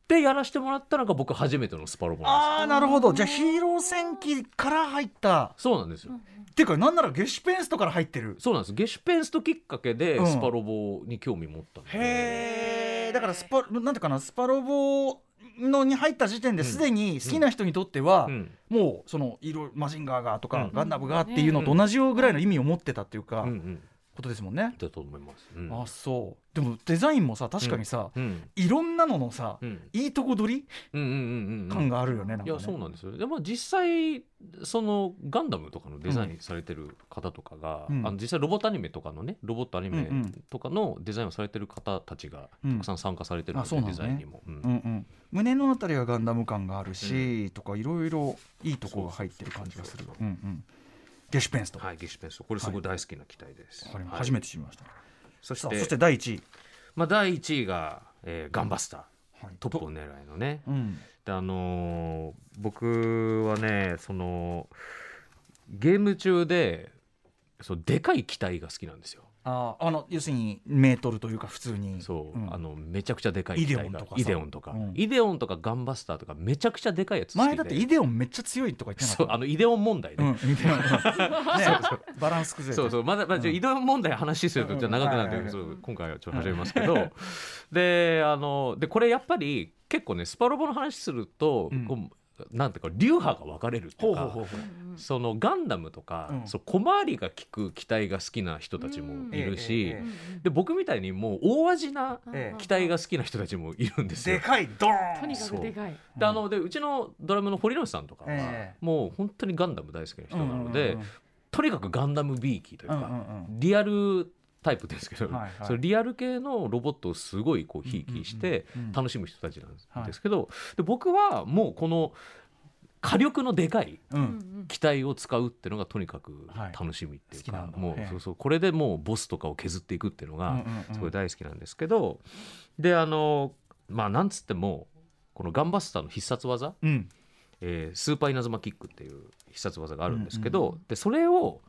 でやらせてもらったのが僕初めてのスパロボなんですよ。ああなるほど。じゃあヒーロー戦記から入った。そうなんですよ、っていうかなんならゲシュペンストから入ってる。そうなんです。ゲシュペンストきっかけでうん。スパロボに興味持ったんで、へえだからスパなんていうかなスパロボのに入った時点ですでに好きな人にとっては、うん。もうその色マジンガーがとか、うん。ガンダムがっていうのと同じようぐらいの意味を持ってたっていうか、うんうんことですもんね。だと思います、うん。あそう。でもデザインもさ確かにさ、うん。いろんなののさ、うん。いいとこ取りうんうんうんうん感があるよね,、ね。いやそうなんですよ。でも実際そのガンダムとかのデザインされてる方とかが、うん。あの実際ロボットアニメとかのねロボットアニメとかのデザインをされてる方たちがうん。たくさん参加されてるので、ねデザインにも、うん。うんうん、胸のあたりはガンダム感があるし、とかいろいろいいとこが入ってる感じがする。うんうん。ゲシュペンスと、はいゲシュペンスこれすごい大好きな機体です、はい。わかりま初めて知りました。そしてそして第一位。まあ、第1位が、えーガンバスター。はい。トップを狙いのね。うん。であのー僕はねそのゲーム中でそうでかい機体が好きなんですよああの要するにメートルというか普通に。そう、ん。あのめちゃくちゃでかい機体が。イデオンとか。さうん。イデオンとかガンバスターとかめちゃくちゃでかいやつ好きで。前だってイデオンめっちゃ強いとか言ってなかった？そうあのイデオン問題ね、うん、イデオン。ね。バランス崩れて。そうそう。まだまだ、イデオン問題話するとちょっと長くなるんで、うん。そう今回はちょっと始めますけど。であのでこれやっぱり結構ねスパロボの話すると、うん。こうなんていうか流派が分かれるっていうかそのガンダムとか、うん。そう小回りが利く機体が好きな人たちもいるし、えええで僕みたいにもう大味なええ。機体が好きな人たちもいるんですよ。でかいドーン。とにかくでかい。であのでうちのドラムの堀之内さんとかは、ええ。もう本当にガンダム大好きな人なので、うんうんうんとにかくガンダム B 機というか、うんうんうん。リアルタイプですけど、はいはい。それリアル系のロボットをすごいこうひいきしてうんうんうん楽しむ人たちなんはいですけど、で僕はもうこの火力のでかいうん。機体を使うっていうのがとにかくはい。楽しみっていうか、好きなんだ。ええ。もうそうそうこれでもうボスとかを削っていくっていうのがうんうんうん。すごい大好きなんですけど、であのまあなんつってもこのガンバスターの必殺技、うん。えースーパー稲妻キックっていう必殺技があるんですけど、うん。でそれを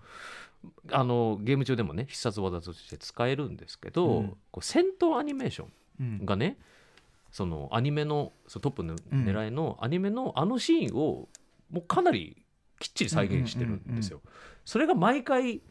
あのゲーム中でもね必殺技として使えるんですけど、うん。こう戦闘アニメーショうん。ンがねそのアニメのそのトップの狙いのアニメのあのシーンをもうかなりきっちり再現してるんですよ。それが毎回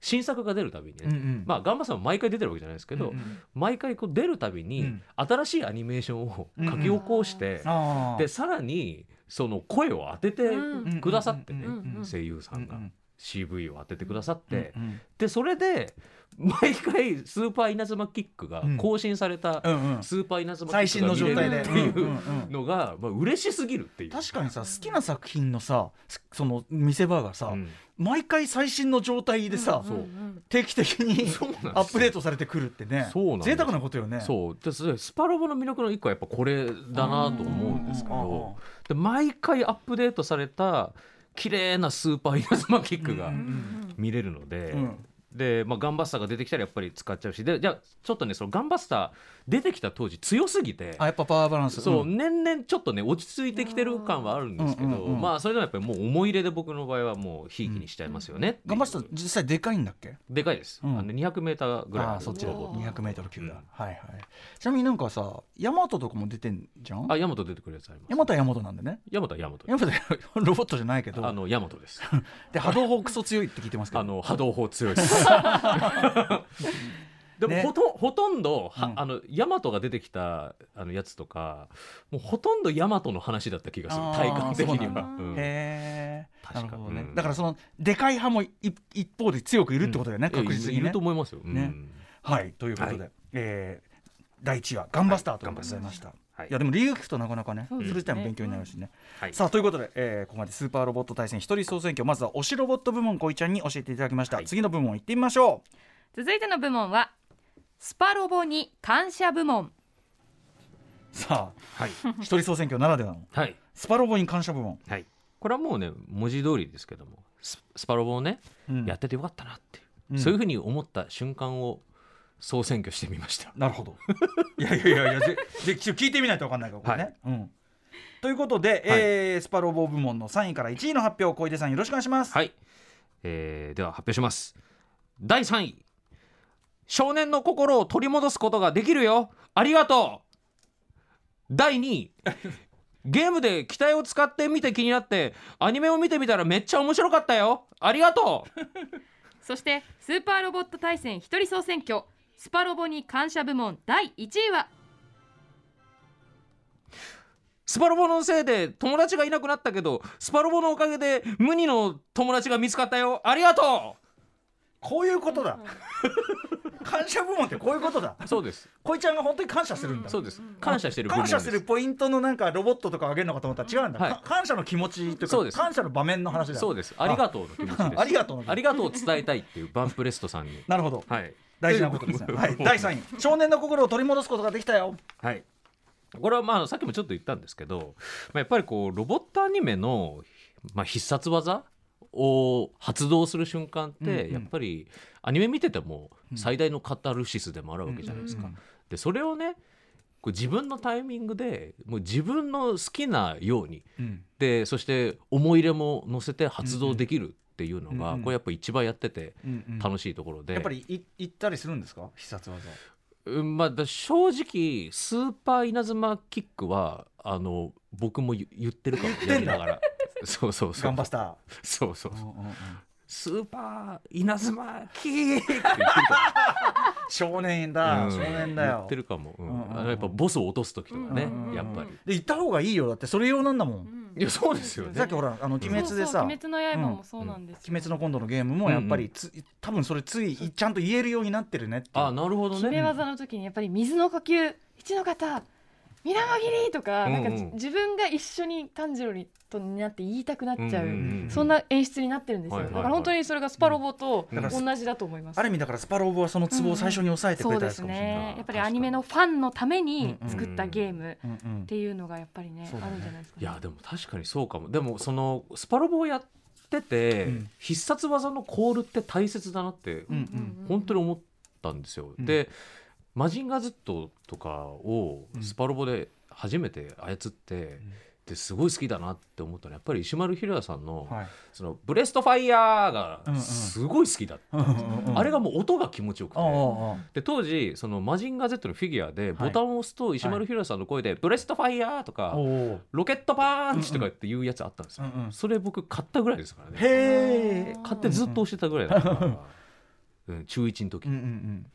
新作が出るたびにね、うんうん。まあガンバさんも毎回出てるわけじゃないですけど、うんうん。毎回こう出るたびにうん。新しいアニメーションを書き起こして、あーでさらにその声を当ててうん。くださってね、うんうんうん声優さんが、うん CV を当ててくださって、うんでそれで毎回スーパー稲妻キックがうん。更新されたうんうん。スーパー稲妻キ最ックが新の状態で。見れるっていうんうんうのが、まあ嬉しすぎるっていう。確かにさ好きな作品のさその見せ場がさ、うん。毎回最新の状態でさ、そう。定期的にそうなんですよ。アップデートされてくるってね。そうなん贅沢なことよね。そう。でスパロボの魅力の一個はやっぱこれだなと思うんですけうんうんうんどで毎回アップデートされた綺麗なスーパー稲妻キックが見れるので、うんで、まあ、ガンバスターが出てきたらやっぱり使っちゃうし。でじゃあちょっとねそのガンバスター出てきた当時強すぎてあやっぱパワーバランス。そう、ん。年々ちょっとね落ち着いてきてる感はあるんですけど、うんうんうんまあそれでもやっぱりもう思い入れで僕の場合はもうひいきにしちゃいますよね。っていう、頑張ってた実際でかいんだっけ？でかいです、うん。あの 200m ぐらい。あそっちだ。ロボット 200m 級だ、うん。はいはい。ちなみになんかさヤマトとかも出てんじゃん？あヤマト出てくるやつあります。ヤマトはヤマトなんでね。ヤマトはヤマトヤマトは ロボットじゃないけど。あのヤマトです。で波動砲クソ強いって聞いてますけど。あの波動砲強いです でもね。ほと,、ほとんどは、うん。あのヤマトが出てきたあのやつとかもうほとんどヤマトの話だった気がする体感的には。確かね、うん。だからそのでかい派もい一方で強くいるってことだよね、うん。確実にね。いると思いますよ。うん。ね。はい。ということで、はい。えー第一位はガンバスターということでございました、はいい、やでも理由聞くとなかなかね、それ自体も勉強になるしね、はい。さあということで、えーここまでスーパーロボット対戦一人総選挙。まずは推しロボット部門こいちゃんに教えていただきました、はい。次の部門行ってみましょ続いての部門はスパロボに感謝部門。うさあはい。一人総選挙ならではのはい。スパロボに感謝部門、はい。これはもうね文字通りですけどもススパロボをね、うん。やっててよかったなっていう、うん。そういうふうに思った瞬間を総選挙してみました。なるほど。いやいやいやいや、ぜ ぜちょ聞いてみないと分かんないから、これね。はい。うん。ということで、えースパロボ部門の3位から1位の発表、小出さんよろしくお願いします。はい、えーでは発表します。第3位。少年の心を取り戻すことができるよ。ありがとう。第2位。ゲームで機体を使ってみて気になってアニメを見てみたらめっちゃ面白かったよ。ありがとう。そしてスーパーロボット対戦一人総選挙スパロボに感謝部門第1位は？スパロボのせいで友達がいなくなったけどスパロボのおかげで無二の友達が見つかったよ。ありがとこういうことだ。感謝部門ってこういうことだ。そうです。こいちゃんが本当に感謝するんだ、そうです。感謝してる感謝するポイントのなんかロボットとかあげるのかと思ったら違うんだ、はい。か感謝の気持ちというかそうです。感謝の場面の話だ。そうです。ありがとうの気持ちです。ありがとうありがとうを伝えたいっていうバンプレストさんに。なるほど。はい大事なことですね、はい、第3位。少年の心を取り戻すことができたよ。はい。これはまあさっきもちょっと言ったんですけど、まあ、やっぱりこうロボットアニメの、まあ、必殺技を発動する瞬間って、うんうん。やっぱりアニメ見てても最大のカタルシスでもあるわけじゃないですか。うんうんでそれをねこう自分のタイミングでもう自分の好きなように。うん。でそして思い入れも乗せて発動できるっていうのが、うんうん。これやっぱ一番やっててうんうん。楽しいところで、やっぱりい行ったりするんですか？必殺技うんまあ、だ正直スーパー稲妻キックはあの僕も言言ってるかも。やりながら。そうそうそう。ガンバスタそうそうー、う。んうんうん。スーパー稲妻キック 少年も、だ、うん。少年だよ。言ってるかも、うん。うんうんやっぱボスを落とす時とかね、うんうんうんやっぱり。で行った方がいいよ。だってそれ用なんだもん、いやそうですよね。さっきほらあの鬼滅でさ。鬼滅の刃もそうなんですよ、鬼滅の今度のゲームもやっぱりつ、多分それついちゃんと言えるようになってるねっていう。あなるほど決めね技の時にやっぱり水の呼吸。一の方水面切りとか,、うんうん。なんかじ自分が一緒に炭治郎にとになって言いたくなっちゃう,、うんうんうんそんな演出になってるんですよ、はいはいはい。だから本当にそれがスパロボと同じだと思います、ある意味だからスパロボはそのツボを最初に抑えてくそうですれたやつかもしれない、ね。やっぱりアニメのファンのためにうんうん作ったゲームうんうん。っていうのがやっぱりね、あるんじゃないですか、ね、いやでも確かにそうかも。でもそのスパロボをやってて、うん。必殺技のコールって大切だなってうんうん。本当に思ったんですよ。うん。で「マジンガー Z」とかをうん。スパロボで初めて操って、ですごい好きだなって思ったのはやっぱり石丸ひろやさんの,、はい。そのブレストファイヤーがうんうん。すごい好きだった、うんうんうん。あれがもう音が気持ちよくて。ああああで当時そのマジンガー Z のフィギュアではい。ボタンを押すと石丸ひろやさんの声で「ブレストファイヤー」とかおお「ロケットパンチ」とかっていうやつあったんですよ、うんうん。それ僕買ったぐらいですからね。へえ買ってずっと押してたぐらいだから、うん、中1の時、うんうんうん。で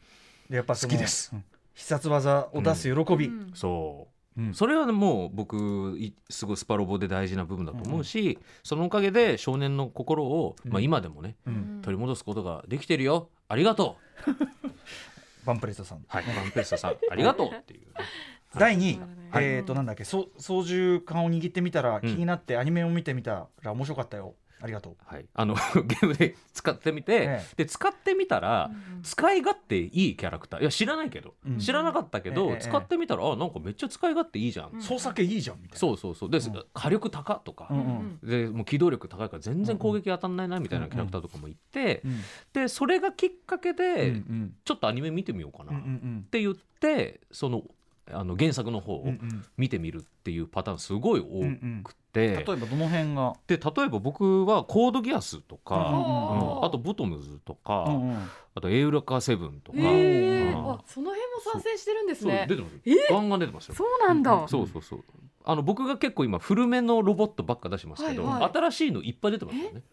やっぱ好きです。うん。必殺技を出す喜び、うん。そう。うん。それはねもう僕いすごいスパロボで大事な部分だと思うし、そのおかげで少年の心を、まあ、うん今でもね、うん。取り戻すことができてるよ。ありがとう。バンプレストさん。はい。バンペッサさん。ありがとうっていうね、第2位、はい。えっ、となんだっけ。そ操縦桿を握ってみたら、気になってアニメを見てみたら面白かったよありがとう。はい、あの ゲームで使ってみて、ええ。で使ってみたら、使い勝手いいキャラクター。いや知らないけど、うん。知らなかったけど、ええ使ってみたらあなんかめっちゃ使い勝手いいじゃん、操作系いいじゃんみたいな。そうそうそう。で、うん。火力高とか、うんうん。でもう機動力高いから全然攻撃当たんないなみたいなキャラクターとかもいて、うんでそれがきっかけで、うんちょっとアニメ見てみようかな。うんうっんて言ってそのあの原作の方をうんうん。見てみるっていうパターンすごい多くて、例えばどの辺が、で例えば僕はコードギアスとか、うんうんうん。あとボトムズとか、うんうんあとエウレカセブンとか、へえうん。あその辺も参戦してるんですそうね出てますよ。え？ガンガン出てますよ。そうなんだ、そうそうそう。あの僕が結構今古めのロボットばっか出しますけど、はいはい。新しいのいっぱい出てますよね。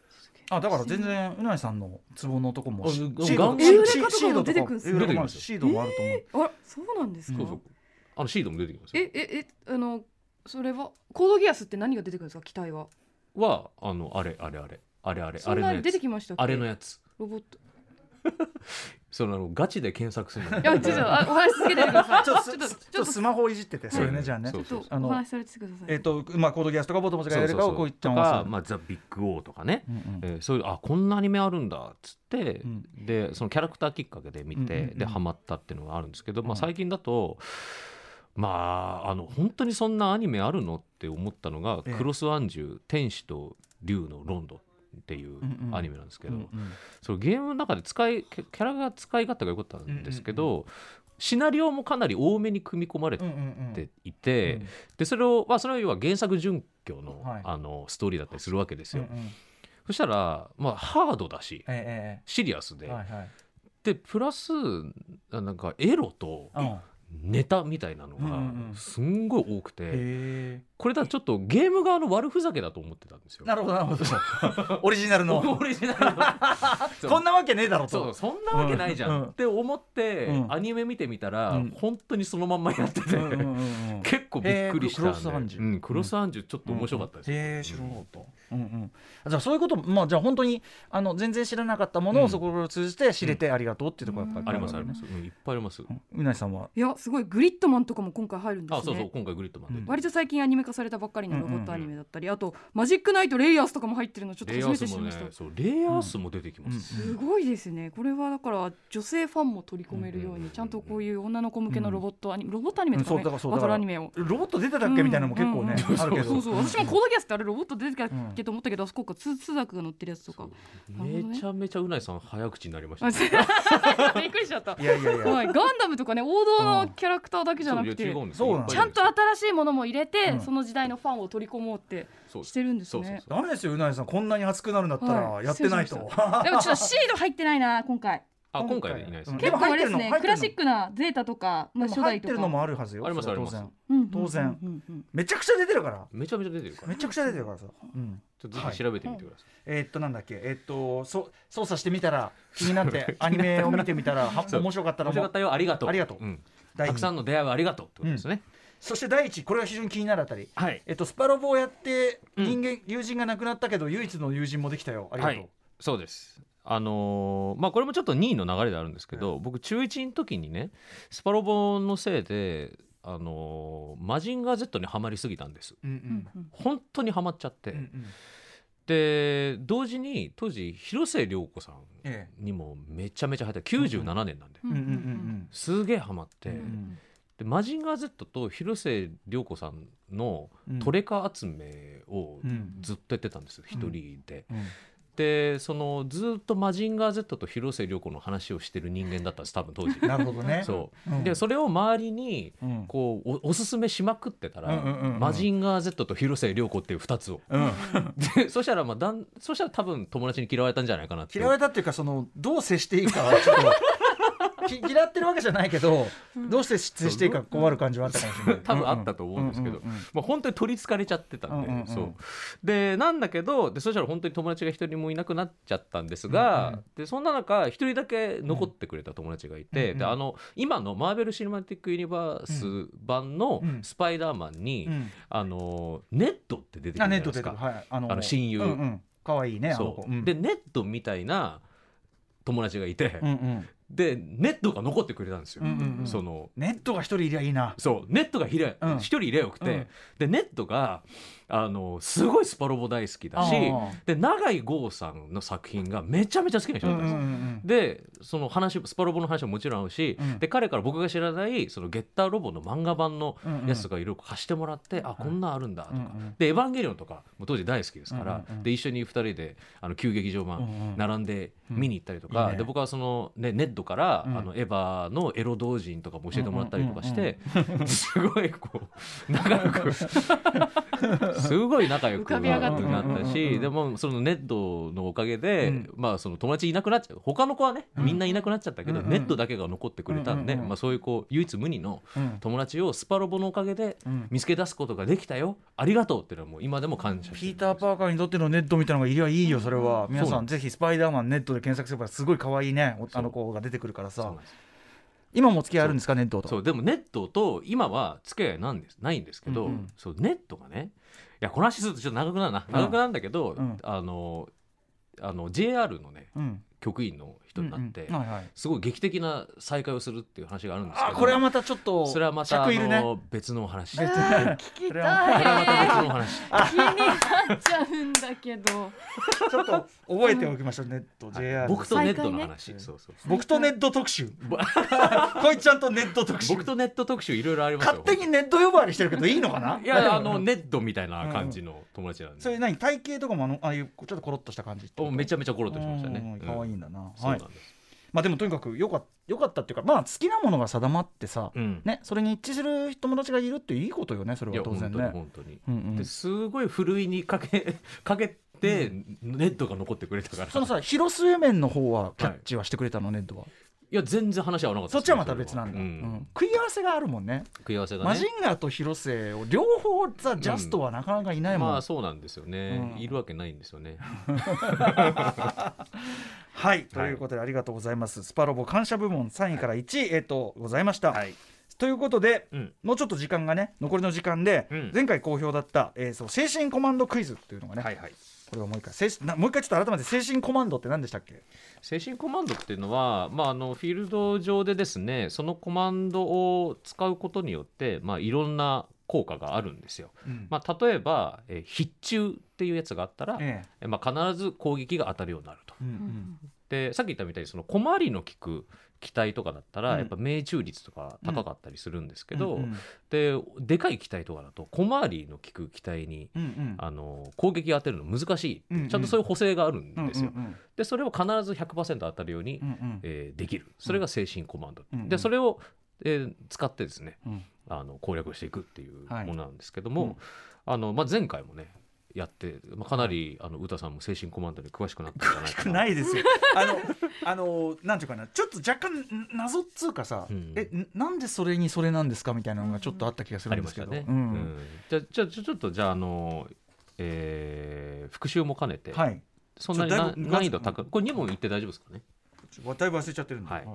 あだから全然うなぎさんのツボのとこもあシードシードとかも出てくるんすシードもあると思う、あそうなんですか、そうそう。あのシードも出てきますよ。えええあのそれはコードギアスって何が出てくるんですか？機体は。はあのあれあれあれあれあれそんな出てあれのやつ。きましたっけ？あれのやつ。ロボット。そのあのガチで検索するの。いやちょっとあ お話し続けてください。ちょっとちょっとちょっと。スマホをいじってて。それねじゃあね。そうちょっとあのお話しされてください。えっ、とまあコードギアスとかボトムズがやるかをこういったとか、まあ、ザ・ビッグ・オーとかね、うんうん。えーそういうあこんなアニメあるんだっつって、うん。でそのキャラクターきっかけで見て、うんうんうん。でハマったっていうのがあるんですけど、まあ、うん。最近だと、まああの本当にそんなアニメあるのって思ったのが「ええ。クロスワンジュ天使と竜のロンドン」っていうアニメなんですけど、うんうん。そのゲームの中で使いキャラが使い勝手が良かったんですけど、シナリオもかなり多めに組み込まれうんうんうんていて、うん。でそれを、まあ、それは要は原作準拠の,、はい。あのストーリーだったりするわけですよ。うんうんそしたら、まあ、ハードだしえシリアスで、えええはいはい。でプラスなんかエロとうんネタみたいなのうんうんうん。がすんごい多くて、へこれだとちょっとゲーム側の悪ふざけだと思ってたんですよ。えなるほどなるほど。オリジナルの。オリジナルの。こんなわけねえだろと。そうそんなわけないじゃん、うんって思って、うん。アニメ見てみたら、うん。本当にそのまんまやってて、うんうんうんうん。結構びっくりしたんで。へークロスアンジュうん、クロスアンジュちょっと面白かったです。よ、へえ知らなかった、うんうん、じゃあそういうことまあじゃあ本当にあの全然知らなかったものうん。をそこを通じて知れてありがとうっていうところがやっぱりありますありねます、うんいっぱいあります、うなぎさんは？いやすごいグリッドマンとかも今回入るんですね。あそうそう今回グリッドマンで、うん。割と最近アニメ化されたばっかりのロボットアニメだったり、あとマジックナイトレイヤースとかも入ってるのちょっとレイ初めてヤースもね知りました、そうレイヤースも出てきます、すごいですね。これはだから女性ファンも取り込めるよううんにちゃんとこういう女の子向けのロボットアニメ、ロボットアニメとかね、うん。そうだからそうだバからトルアニメをロボット出てたっけ？みたいなのも結構ね、うん。うんあるけど。そうそう私もコードギアスってあれロボット出てたっうんけと思ったけど、あそこかススザクが乗ってるやつとかめちゃめちゃうないさん早口になりましたびっくりしちゃった。いやいやいや。はい、ガンダムとかね王道のキャラクターだけじゃなくて、ちゃんと新しいものも入れて、うん。その時代のファンを取り込もうってしてるんですね。ダメですようなぎさん。こんなに熱くなるんだったらはい。やってないと、でもちょっとシード入ってないな今回。あ今回はいないです、うん。結構あれですねでも入ってるの。クラシックなゼータとか、まあ、初入代とか。ってるのもあるはずよ。ありますそれはあります。当然。めちゃくちゃ出てるから。めちゃめちゃ出てるから。めちゃくちゃ出てるからさ、うん、ちょっとぜひ調べてみてください、えー。っとなんだっけ。えーっとそ操作してみたら気になって アニメを見てみたら面白かったら面白かったよ。ありがとう。ありがとう。うん。たくさんの出会いをありがとうってことですね、そして第一これが非常に気になるあたり。はい。えっとスパロボをやってうん。人間、友人が亡くなったけど唯一の友人もできたよ。ありがとう、はい。そうですあのーまあこれもちょっと2位の流れであるんですけど、僕中1の時にねスパロボのせいであのーマジンガー Z にはまりすぎたんです。うんううん。んうん本当にはまっちゃって、うんうん。で同時に当時広末涼子さんえにもめちゃめちゃ入った97年なんで、うんえうんうんうん。すげえハマって、うんうん。でマジンガー Z と広末涼子さんのうんトレカ集めをうん。ずっとやってたんですよ一、人で。うんでそのずっとマジンガー Z と広末涼子の話をしてる人間だったんです多分当時。なるほどね。そう、うん。でそれを周りにうん。こうおおすすめしまくってたら、うんうんうんうん。マジンガー Z と広末涼子っていう2つを。うん。でそしたらまあだんそしたら多分友達に嫌われたんじゃないかなって。嫌われたっていうかそのどう接していいかはちょっとき嫌ってるわけじゃないけどどうして接していいか困る感じはあったかもしれない。多分あったと思うんですけど、うんうんうんまあ、本当に取りつかれちゃってたんで、うんうんうんそう。でなんだけどでそしたら本当に友達が一人もいなくなっちゃったんですが、うんうんでそんな中一人だけ残ってくれた友達がいて、うんうんであの今のマーベル・シネマティック・ユニバース版のうん。スパイダーマンに、うん。あのネットって出てくるじゃあないですか。はい。あのあの親友。うんうん。可愛いねあのそ子うん。うでネットみたいな友達がいて、うんうんでネットが残ってくれたんですよ。そのネットが一人いりゃいいな。そうネットがひれうん。一人いれよくて、うん。でネットがあのすごいスパロボ大好きだしで永井豪さんの作品がめちゃめちゃ好きな人だったんですよ。んでその話スパロボの話ももちろん合うし、うん。で彼から僕が知らないそのゲッターロボの漫画版のうんうん。やつとかいろいろ貸してもらって、あこんなんあるんだとか、うんうんで「エヴァンゲリオン」とかも当時大好きですから、うんうんうん。で一緒に2人であの旧劇場版うんうん並んで見に行ったりとか、いいねで僕はその、ね、ネットから、うん。あのエヴァのエロ同人とかも教えてもらったりとかして、すごいこう仲良く すごい仲良くなったしでもそのネットのおかげで、うん。まあその友達いなくなっちゃう。他の子はねみんないなくなっちゃったけど、ネットだけが残ってくれたんで、まあ、そういうこう唯一無二のうん。友達をスパロボのおかげでうん。見つけ出すことができたよ。ありがとうっていうのはもう今でも感謝ピーター・パーカーにとってのネットみたいなのがいりゃいいよそれは。皆さんぜひスパイダーマンネットで検索すればすごい可愛いねあの子が出てくるからさ。今もお付き合いあるんですかネットと。そう。でもネットと今は付き合いなんですないんですけど、うんうん。そうネットがねいやこの話するとちょっと長くなるな。うん。長くなるんだけど、うん。あのあの JR のねうん。局員の人になって、うんうん。はいはい。すごい劇的な再会をするっていう話があるんですけどあこれはまたちょっとそれはまたあ尺いるねの別のお話。聞きそれたはまた別いのお話。気になっちゃうんだけど。ちょっと覚えておきましょうネット JR 僕とネットの再話、ね。そうそう僕とネット特集。ぼこいちゃんとネット特集。僕とネット特集いろいろありますよ。勝手にネット呼ばわりしてるけどいいのかな？いやあのネットみたいな感じの友達なん。で、それ何？体型とかもあのああいうちょっとコロッとした感じめちゃめちゃコロッとしましたね。うん可愛いんだな、はいなんです、まあでもとにかくよかよかったっていうかまあ好きなものが定まってさ、うん。ねそれに一致する友達がいるっていいことよねそれは当然本当にね本当に、うんうん。ですごいふるいにかけ かけて、ネットが残ってくれたから。そのさ広末面の方はキャッチはしてくれたの、ネットは？いや全然話合わなかったそっちはまた別なんだ、ううん。ん食い合わせがあるもんね。食い合わせがね。マジンガーと広末を両方さジャストはなかなかいないもん、まあそうなんですよね、うん。いるわけないんですよね。はい。ということでありがとうございます。スパロボ感謝部門3位から1位へとございました、ということで、うん。もうちょっと時間がね残りの時間で、うん。前回好評だった、えーそう精神コマンドクイズっていうのがね、はいはいこれをもう一回。精神なもう一回ちょっと改めて精神コマンドって何でしたっけ？精神コマンドっていうのは、まあ、あのフィールド上でですねそのコマンドを使うことによって、まあ、いろんな効果があるんですよ。うん。まあ、例えば、えー必中っていうやつがあったら、ええ。まあ、必ず攻撃が当たるようになると。えうんうん。でさっき言ったみたいにその小回りの利く機体とかだったら、うん。やっぱ命中率とか高かったりするんですけど、うんうんででかい機体とかだと小回りの利く機体にうんうん。あの攻撃当てるの難しい、うんうん。ちゃんとそういう補正があるんですよ。うんうんでそれを必ず100%当たるように、うんうん。えーできる。それが精神コマンド、うんうん。でそれを、えー使ってですねうん。あの攻略していくっていうはい。ものなんですけども、うん。あのまあ、前回もねやって、まあ、かなりあの歌さんも精神コマンドに詳しくなったんじゃないかな。ないですよ。あの、あの、なんていうかな、ちょっと若干ん謎っつうかさ、うんえ、んなんでそれにそれなんですかみたいなのがちょっとあった気がすあるんですけど。ね。ううんんじゃあじゃあちょっとじゃああの、えー復習も兼ねて、はい。そんなになちょだいぶ難易度高いこれ2問いって大丈夫ですかね？だいぶ忘れちゃってるんで。はい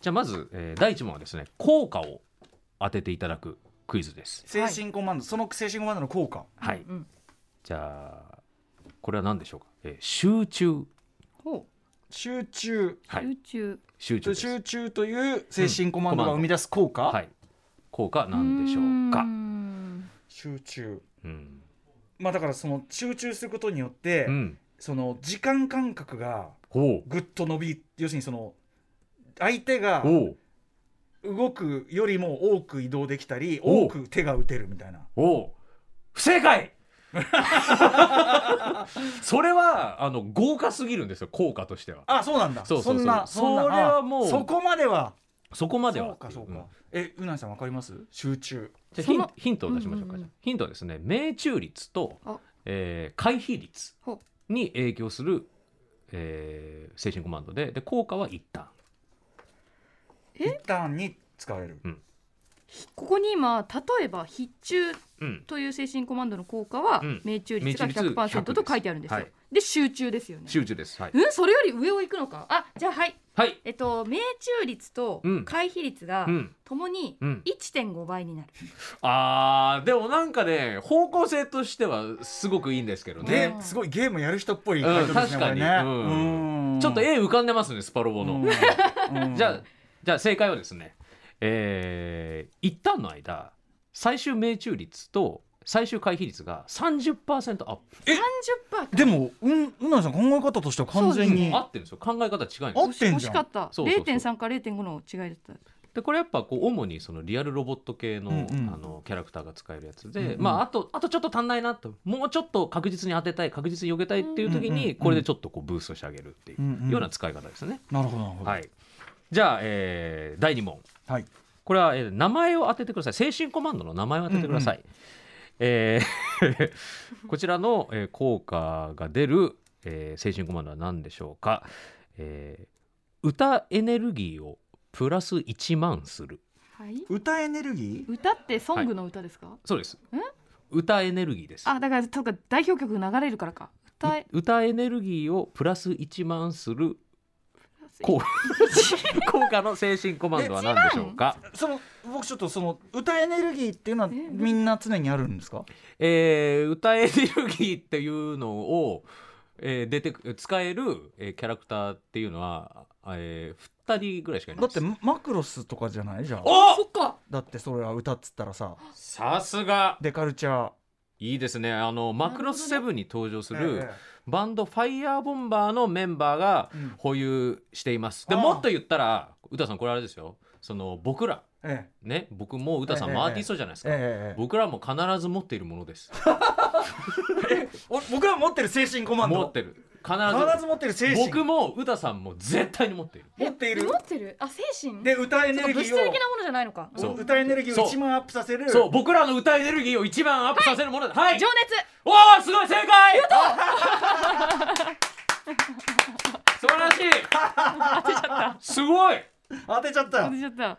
じゃあまず、えー第1問はですね効果を当てていただくクイズです。精神コマンド、その精神コマンドの効果。はい、うんじゃあこれは何でしょうか、えー集中。ほ集中。うはい。集中。集中です。集中という精神コマンドが生み出す効果？はい。効果なんでしょうか？集中。うん、まあ、だから、その集中することによって、うん、その時間感覚がほぐっと伸び、要するにその。相手が動くよりも多く移動できたり、多く手が打てるみたいな。不正解 それはあの豪華すぎるんですよ効果としては。あ、そうなんだ。そうそうそう。んな、そんなそれはもうあそこまでは。そこまでは。そうか、そうか。ん。え、うなぎさんわかります？集中。じゃあヒンヒントを出しましょうか、うんうんうん。じゃあヒントはですね命中率とあ、えー回避率ほ。に影響する、えー精神コマンドでで効果は一旦。え一旦に使われる。ここに今例えば必中うん。という精神コマンドの効果はうん。命中率が命中率100%と書いてあるんですよ。はい。で集中ですよね。集中です。はい、うんそれより上を行くのか。あじゃあはい。はい。えっと命中率とうん。回避率がうん。ともにうん。1.5倍になる。あーでもなんかね方向性としてはすごくいいんですけどゲねーすごいゲームやる人っぽいうん回答ですね。確かに。ね。うん。うん。ちょっと絵浮かんでますねスパロボの、うん。うん。じゃあじゃあ正解はですねえー、一旦の間最終命中率と最終回避率が30%アップ。30%か。でもうんうなぎさん考え方としては完全に合ってるんですよ。考え方違うんです合よってんじゃん。惜しかった。そうそうそう。0.3か0.5の違いだった。でこれやっぱこう主にそのリアルロボット系の,、うんうん。あのキャラクターが使えるやつで、うんうん。まああとあとちょっと足んないなと。もうちょっと確実に当てたい確実に避けたいっていう時うんうんうん。にこれでちょっとこうブーストしてあげるっていううんうん。ような使い方ですね。なるほどなるほど。はい、じゃあ、えー第2問はい。これは、えー名前を当ててください精神コマンドの名前を当ててください。えー こちらの、えー効果が出る、えー精神コマンドは何でしょうか、えー歌エネルギーをプラス1万するはい。歌エネルギー？歌ってソングの歌ですか？そうですえ？歌エネルギーですあだからとか代表曲流れるからか。歌歌エネルギーをプラス1万する効 効果の精神コマンドは何でしょうか、その僕ちょっとその歌エネルギーっていうのはえみんな常にあるんですか？えー歌エネルギーっていうのを、えー出てく使える、えーキャラクターっていうのは、えー、2人ぐらいしかいないだってマクロスとかじゃない？じゃん。そっか。だってそれは歌っつったらさ。さすが。デカルチャーいいですね。あのマクロスセブンに登場するえバンドファイヤーボンバーのメンバーがうん。保有しています、でもっと言ったら歌さんこれあれですよ。その僕ら。ええ。ね？僕も歌さんもアーティストじゃないですか、え僕らも必ず持っているものです。お僕ら持ってる精神コマンド？持ってる必ず必ず持ってる精神。僕も歌さんも絶対に持っている。持っている？持ってる？あ精神？で歌エネルギ物質ーを的なものじゃないのか。そう。歌エネルギーを一番アップさせる。そう。僕らの歌エネルギーを一番アップさせるものだ。はい、情熱。おおすごい正解。素晴らしい。当てちゃった。すごい。当てちゃった当てちゃった。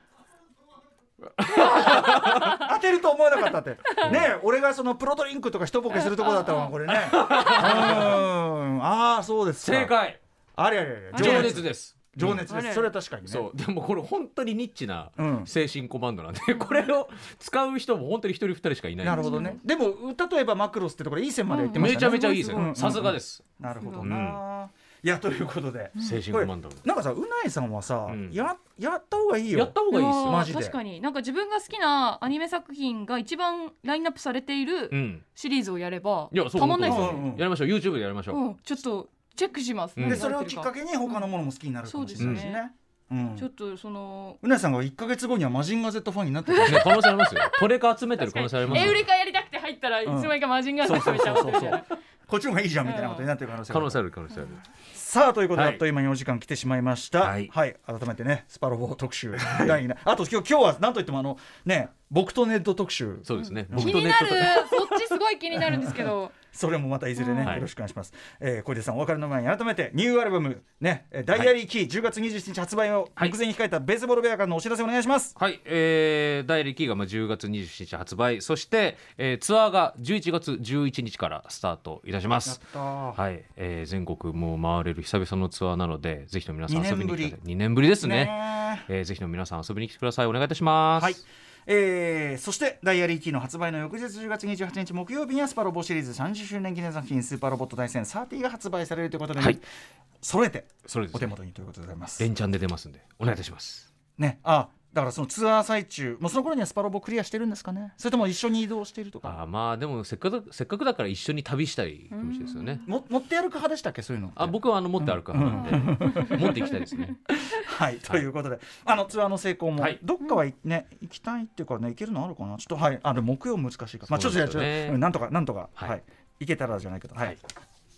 当てると思わなかったって。ねえ俺がそのプロドリンクとか一ボケするとこだったわこれね。うん。ああそうですか。正解。あれあれあれ。情熱。です。情熱です、うん。それは確かにね。そう。でもこれ本当にニッチなうん。精神コマンドなんで、これを使う人も本当に一人二人しかいないなるほどね。でも例えばマクロスってところでいい線までは言ってましめちゃたねめちゃいいですよ、うんうん。さすがです、なるほどな、いやということで。精神コマンド、なんかさうないさんはさ、うん。ややった方がいいよ。やった方がいいですマジで。確かに。なんか自分が好きなアニメ作品が一番ラインナップされているうん。シリーズをやれば、いやそうたまんないですよね、うんうんやりましょう。YouTube でやりましょう、うん、ちょっとチェックします、うんでそれをきっかけに他のものも好きになるかもしれないしそうですね、うんちょっとそのうなさんが1か月後にはマジンガー Z ファンになってたね、可能性ありますよ。トレカ集めてる可能性ありますよ。エウレカやりたくて入ったらいつの間にかマジンガーそうズめちゃそうそう。そうまってるみたいなこっちの方がいいじゃんみたいなことになってる可能性が可能性ある可能性ある。さあということで、はい。あっという間にお時間来てしまいました。ははい。い、改めてねスパロボ特集第2弾。あと今日今日は何といってもあのね僕とネット特集。そうですね、気僕とになるネットとそっちすごい気になるんですけど。それもまたいずれね、はい。よろしくお願いします。えー小出さんお別れの前に改めてニューアルバムねえーダイアリーキー10月27日発売を目前に控えたベースボールベアからのお知らせお願いします。はい、えー、第2期がまあ10月27日発売。そして、えー、ツアーが11月11日からスタートいたします。たはい、えー、全国もう回れる久々のツアーなのでぜひとも皆さん二年遊びに来てぶ2年ぶりですね。ねえー、ぜひとも皆さん遊びに来てください。お願いいたします。はい。えーそしてダイアリーキーの発売の翌日10月28日木曜日にはスパロボシリーズ30周年記念作品スーパーロボット対戦30が発売されるということで、はい。揃えてお手元にということでございます。連チャンで出ますんでお願いいたします。ね、あだからそのツアー最中もうその頃にはスパロボクリアしてるんですかね？それとも一緒に移動しているとか？あーまあでもせっかくせっかくだから一緒に旅したい気持ちですよね。も持って歩く派でしたっけ？そういうのあ僕はあの持って歩く派なんで、持っていきたいですね。はいということで、あのツアーの成功も、はい。どっかはね行きたいっていうかね行けるのあるかな？ちょっとはい。あでも木曜難しいから。まあちょっとじゃあなんとかなんとか。は、はい。い行けたらじゃないけど。はい、はい。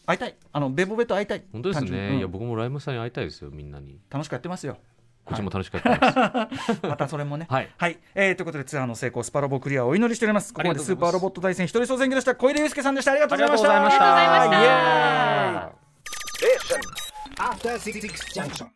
会いたい。あのベボベと会いたい。本当です単純に。うん。ねいや僕もライムさんに会いたいですよみんなに。楽しくやってますよこっちも楽しかったです、またそれもね。はいえーということでツアーの成功スパロボクリアをお祈りしております。ここまでスーパーロボット対戦一人総選挙でした小出祐介さんでした。ありがとうございました。ありがとうございましたイエーイ Station. After Six Junction.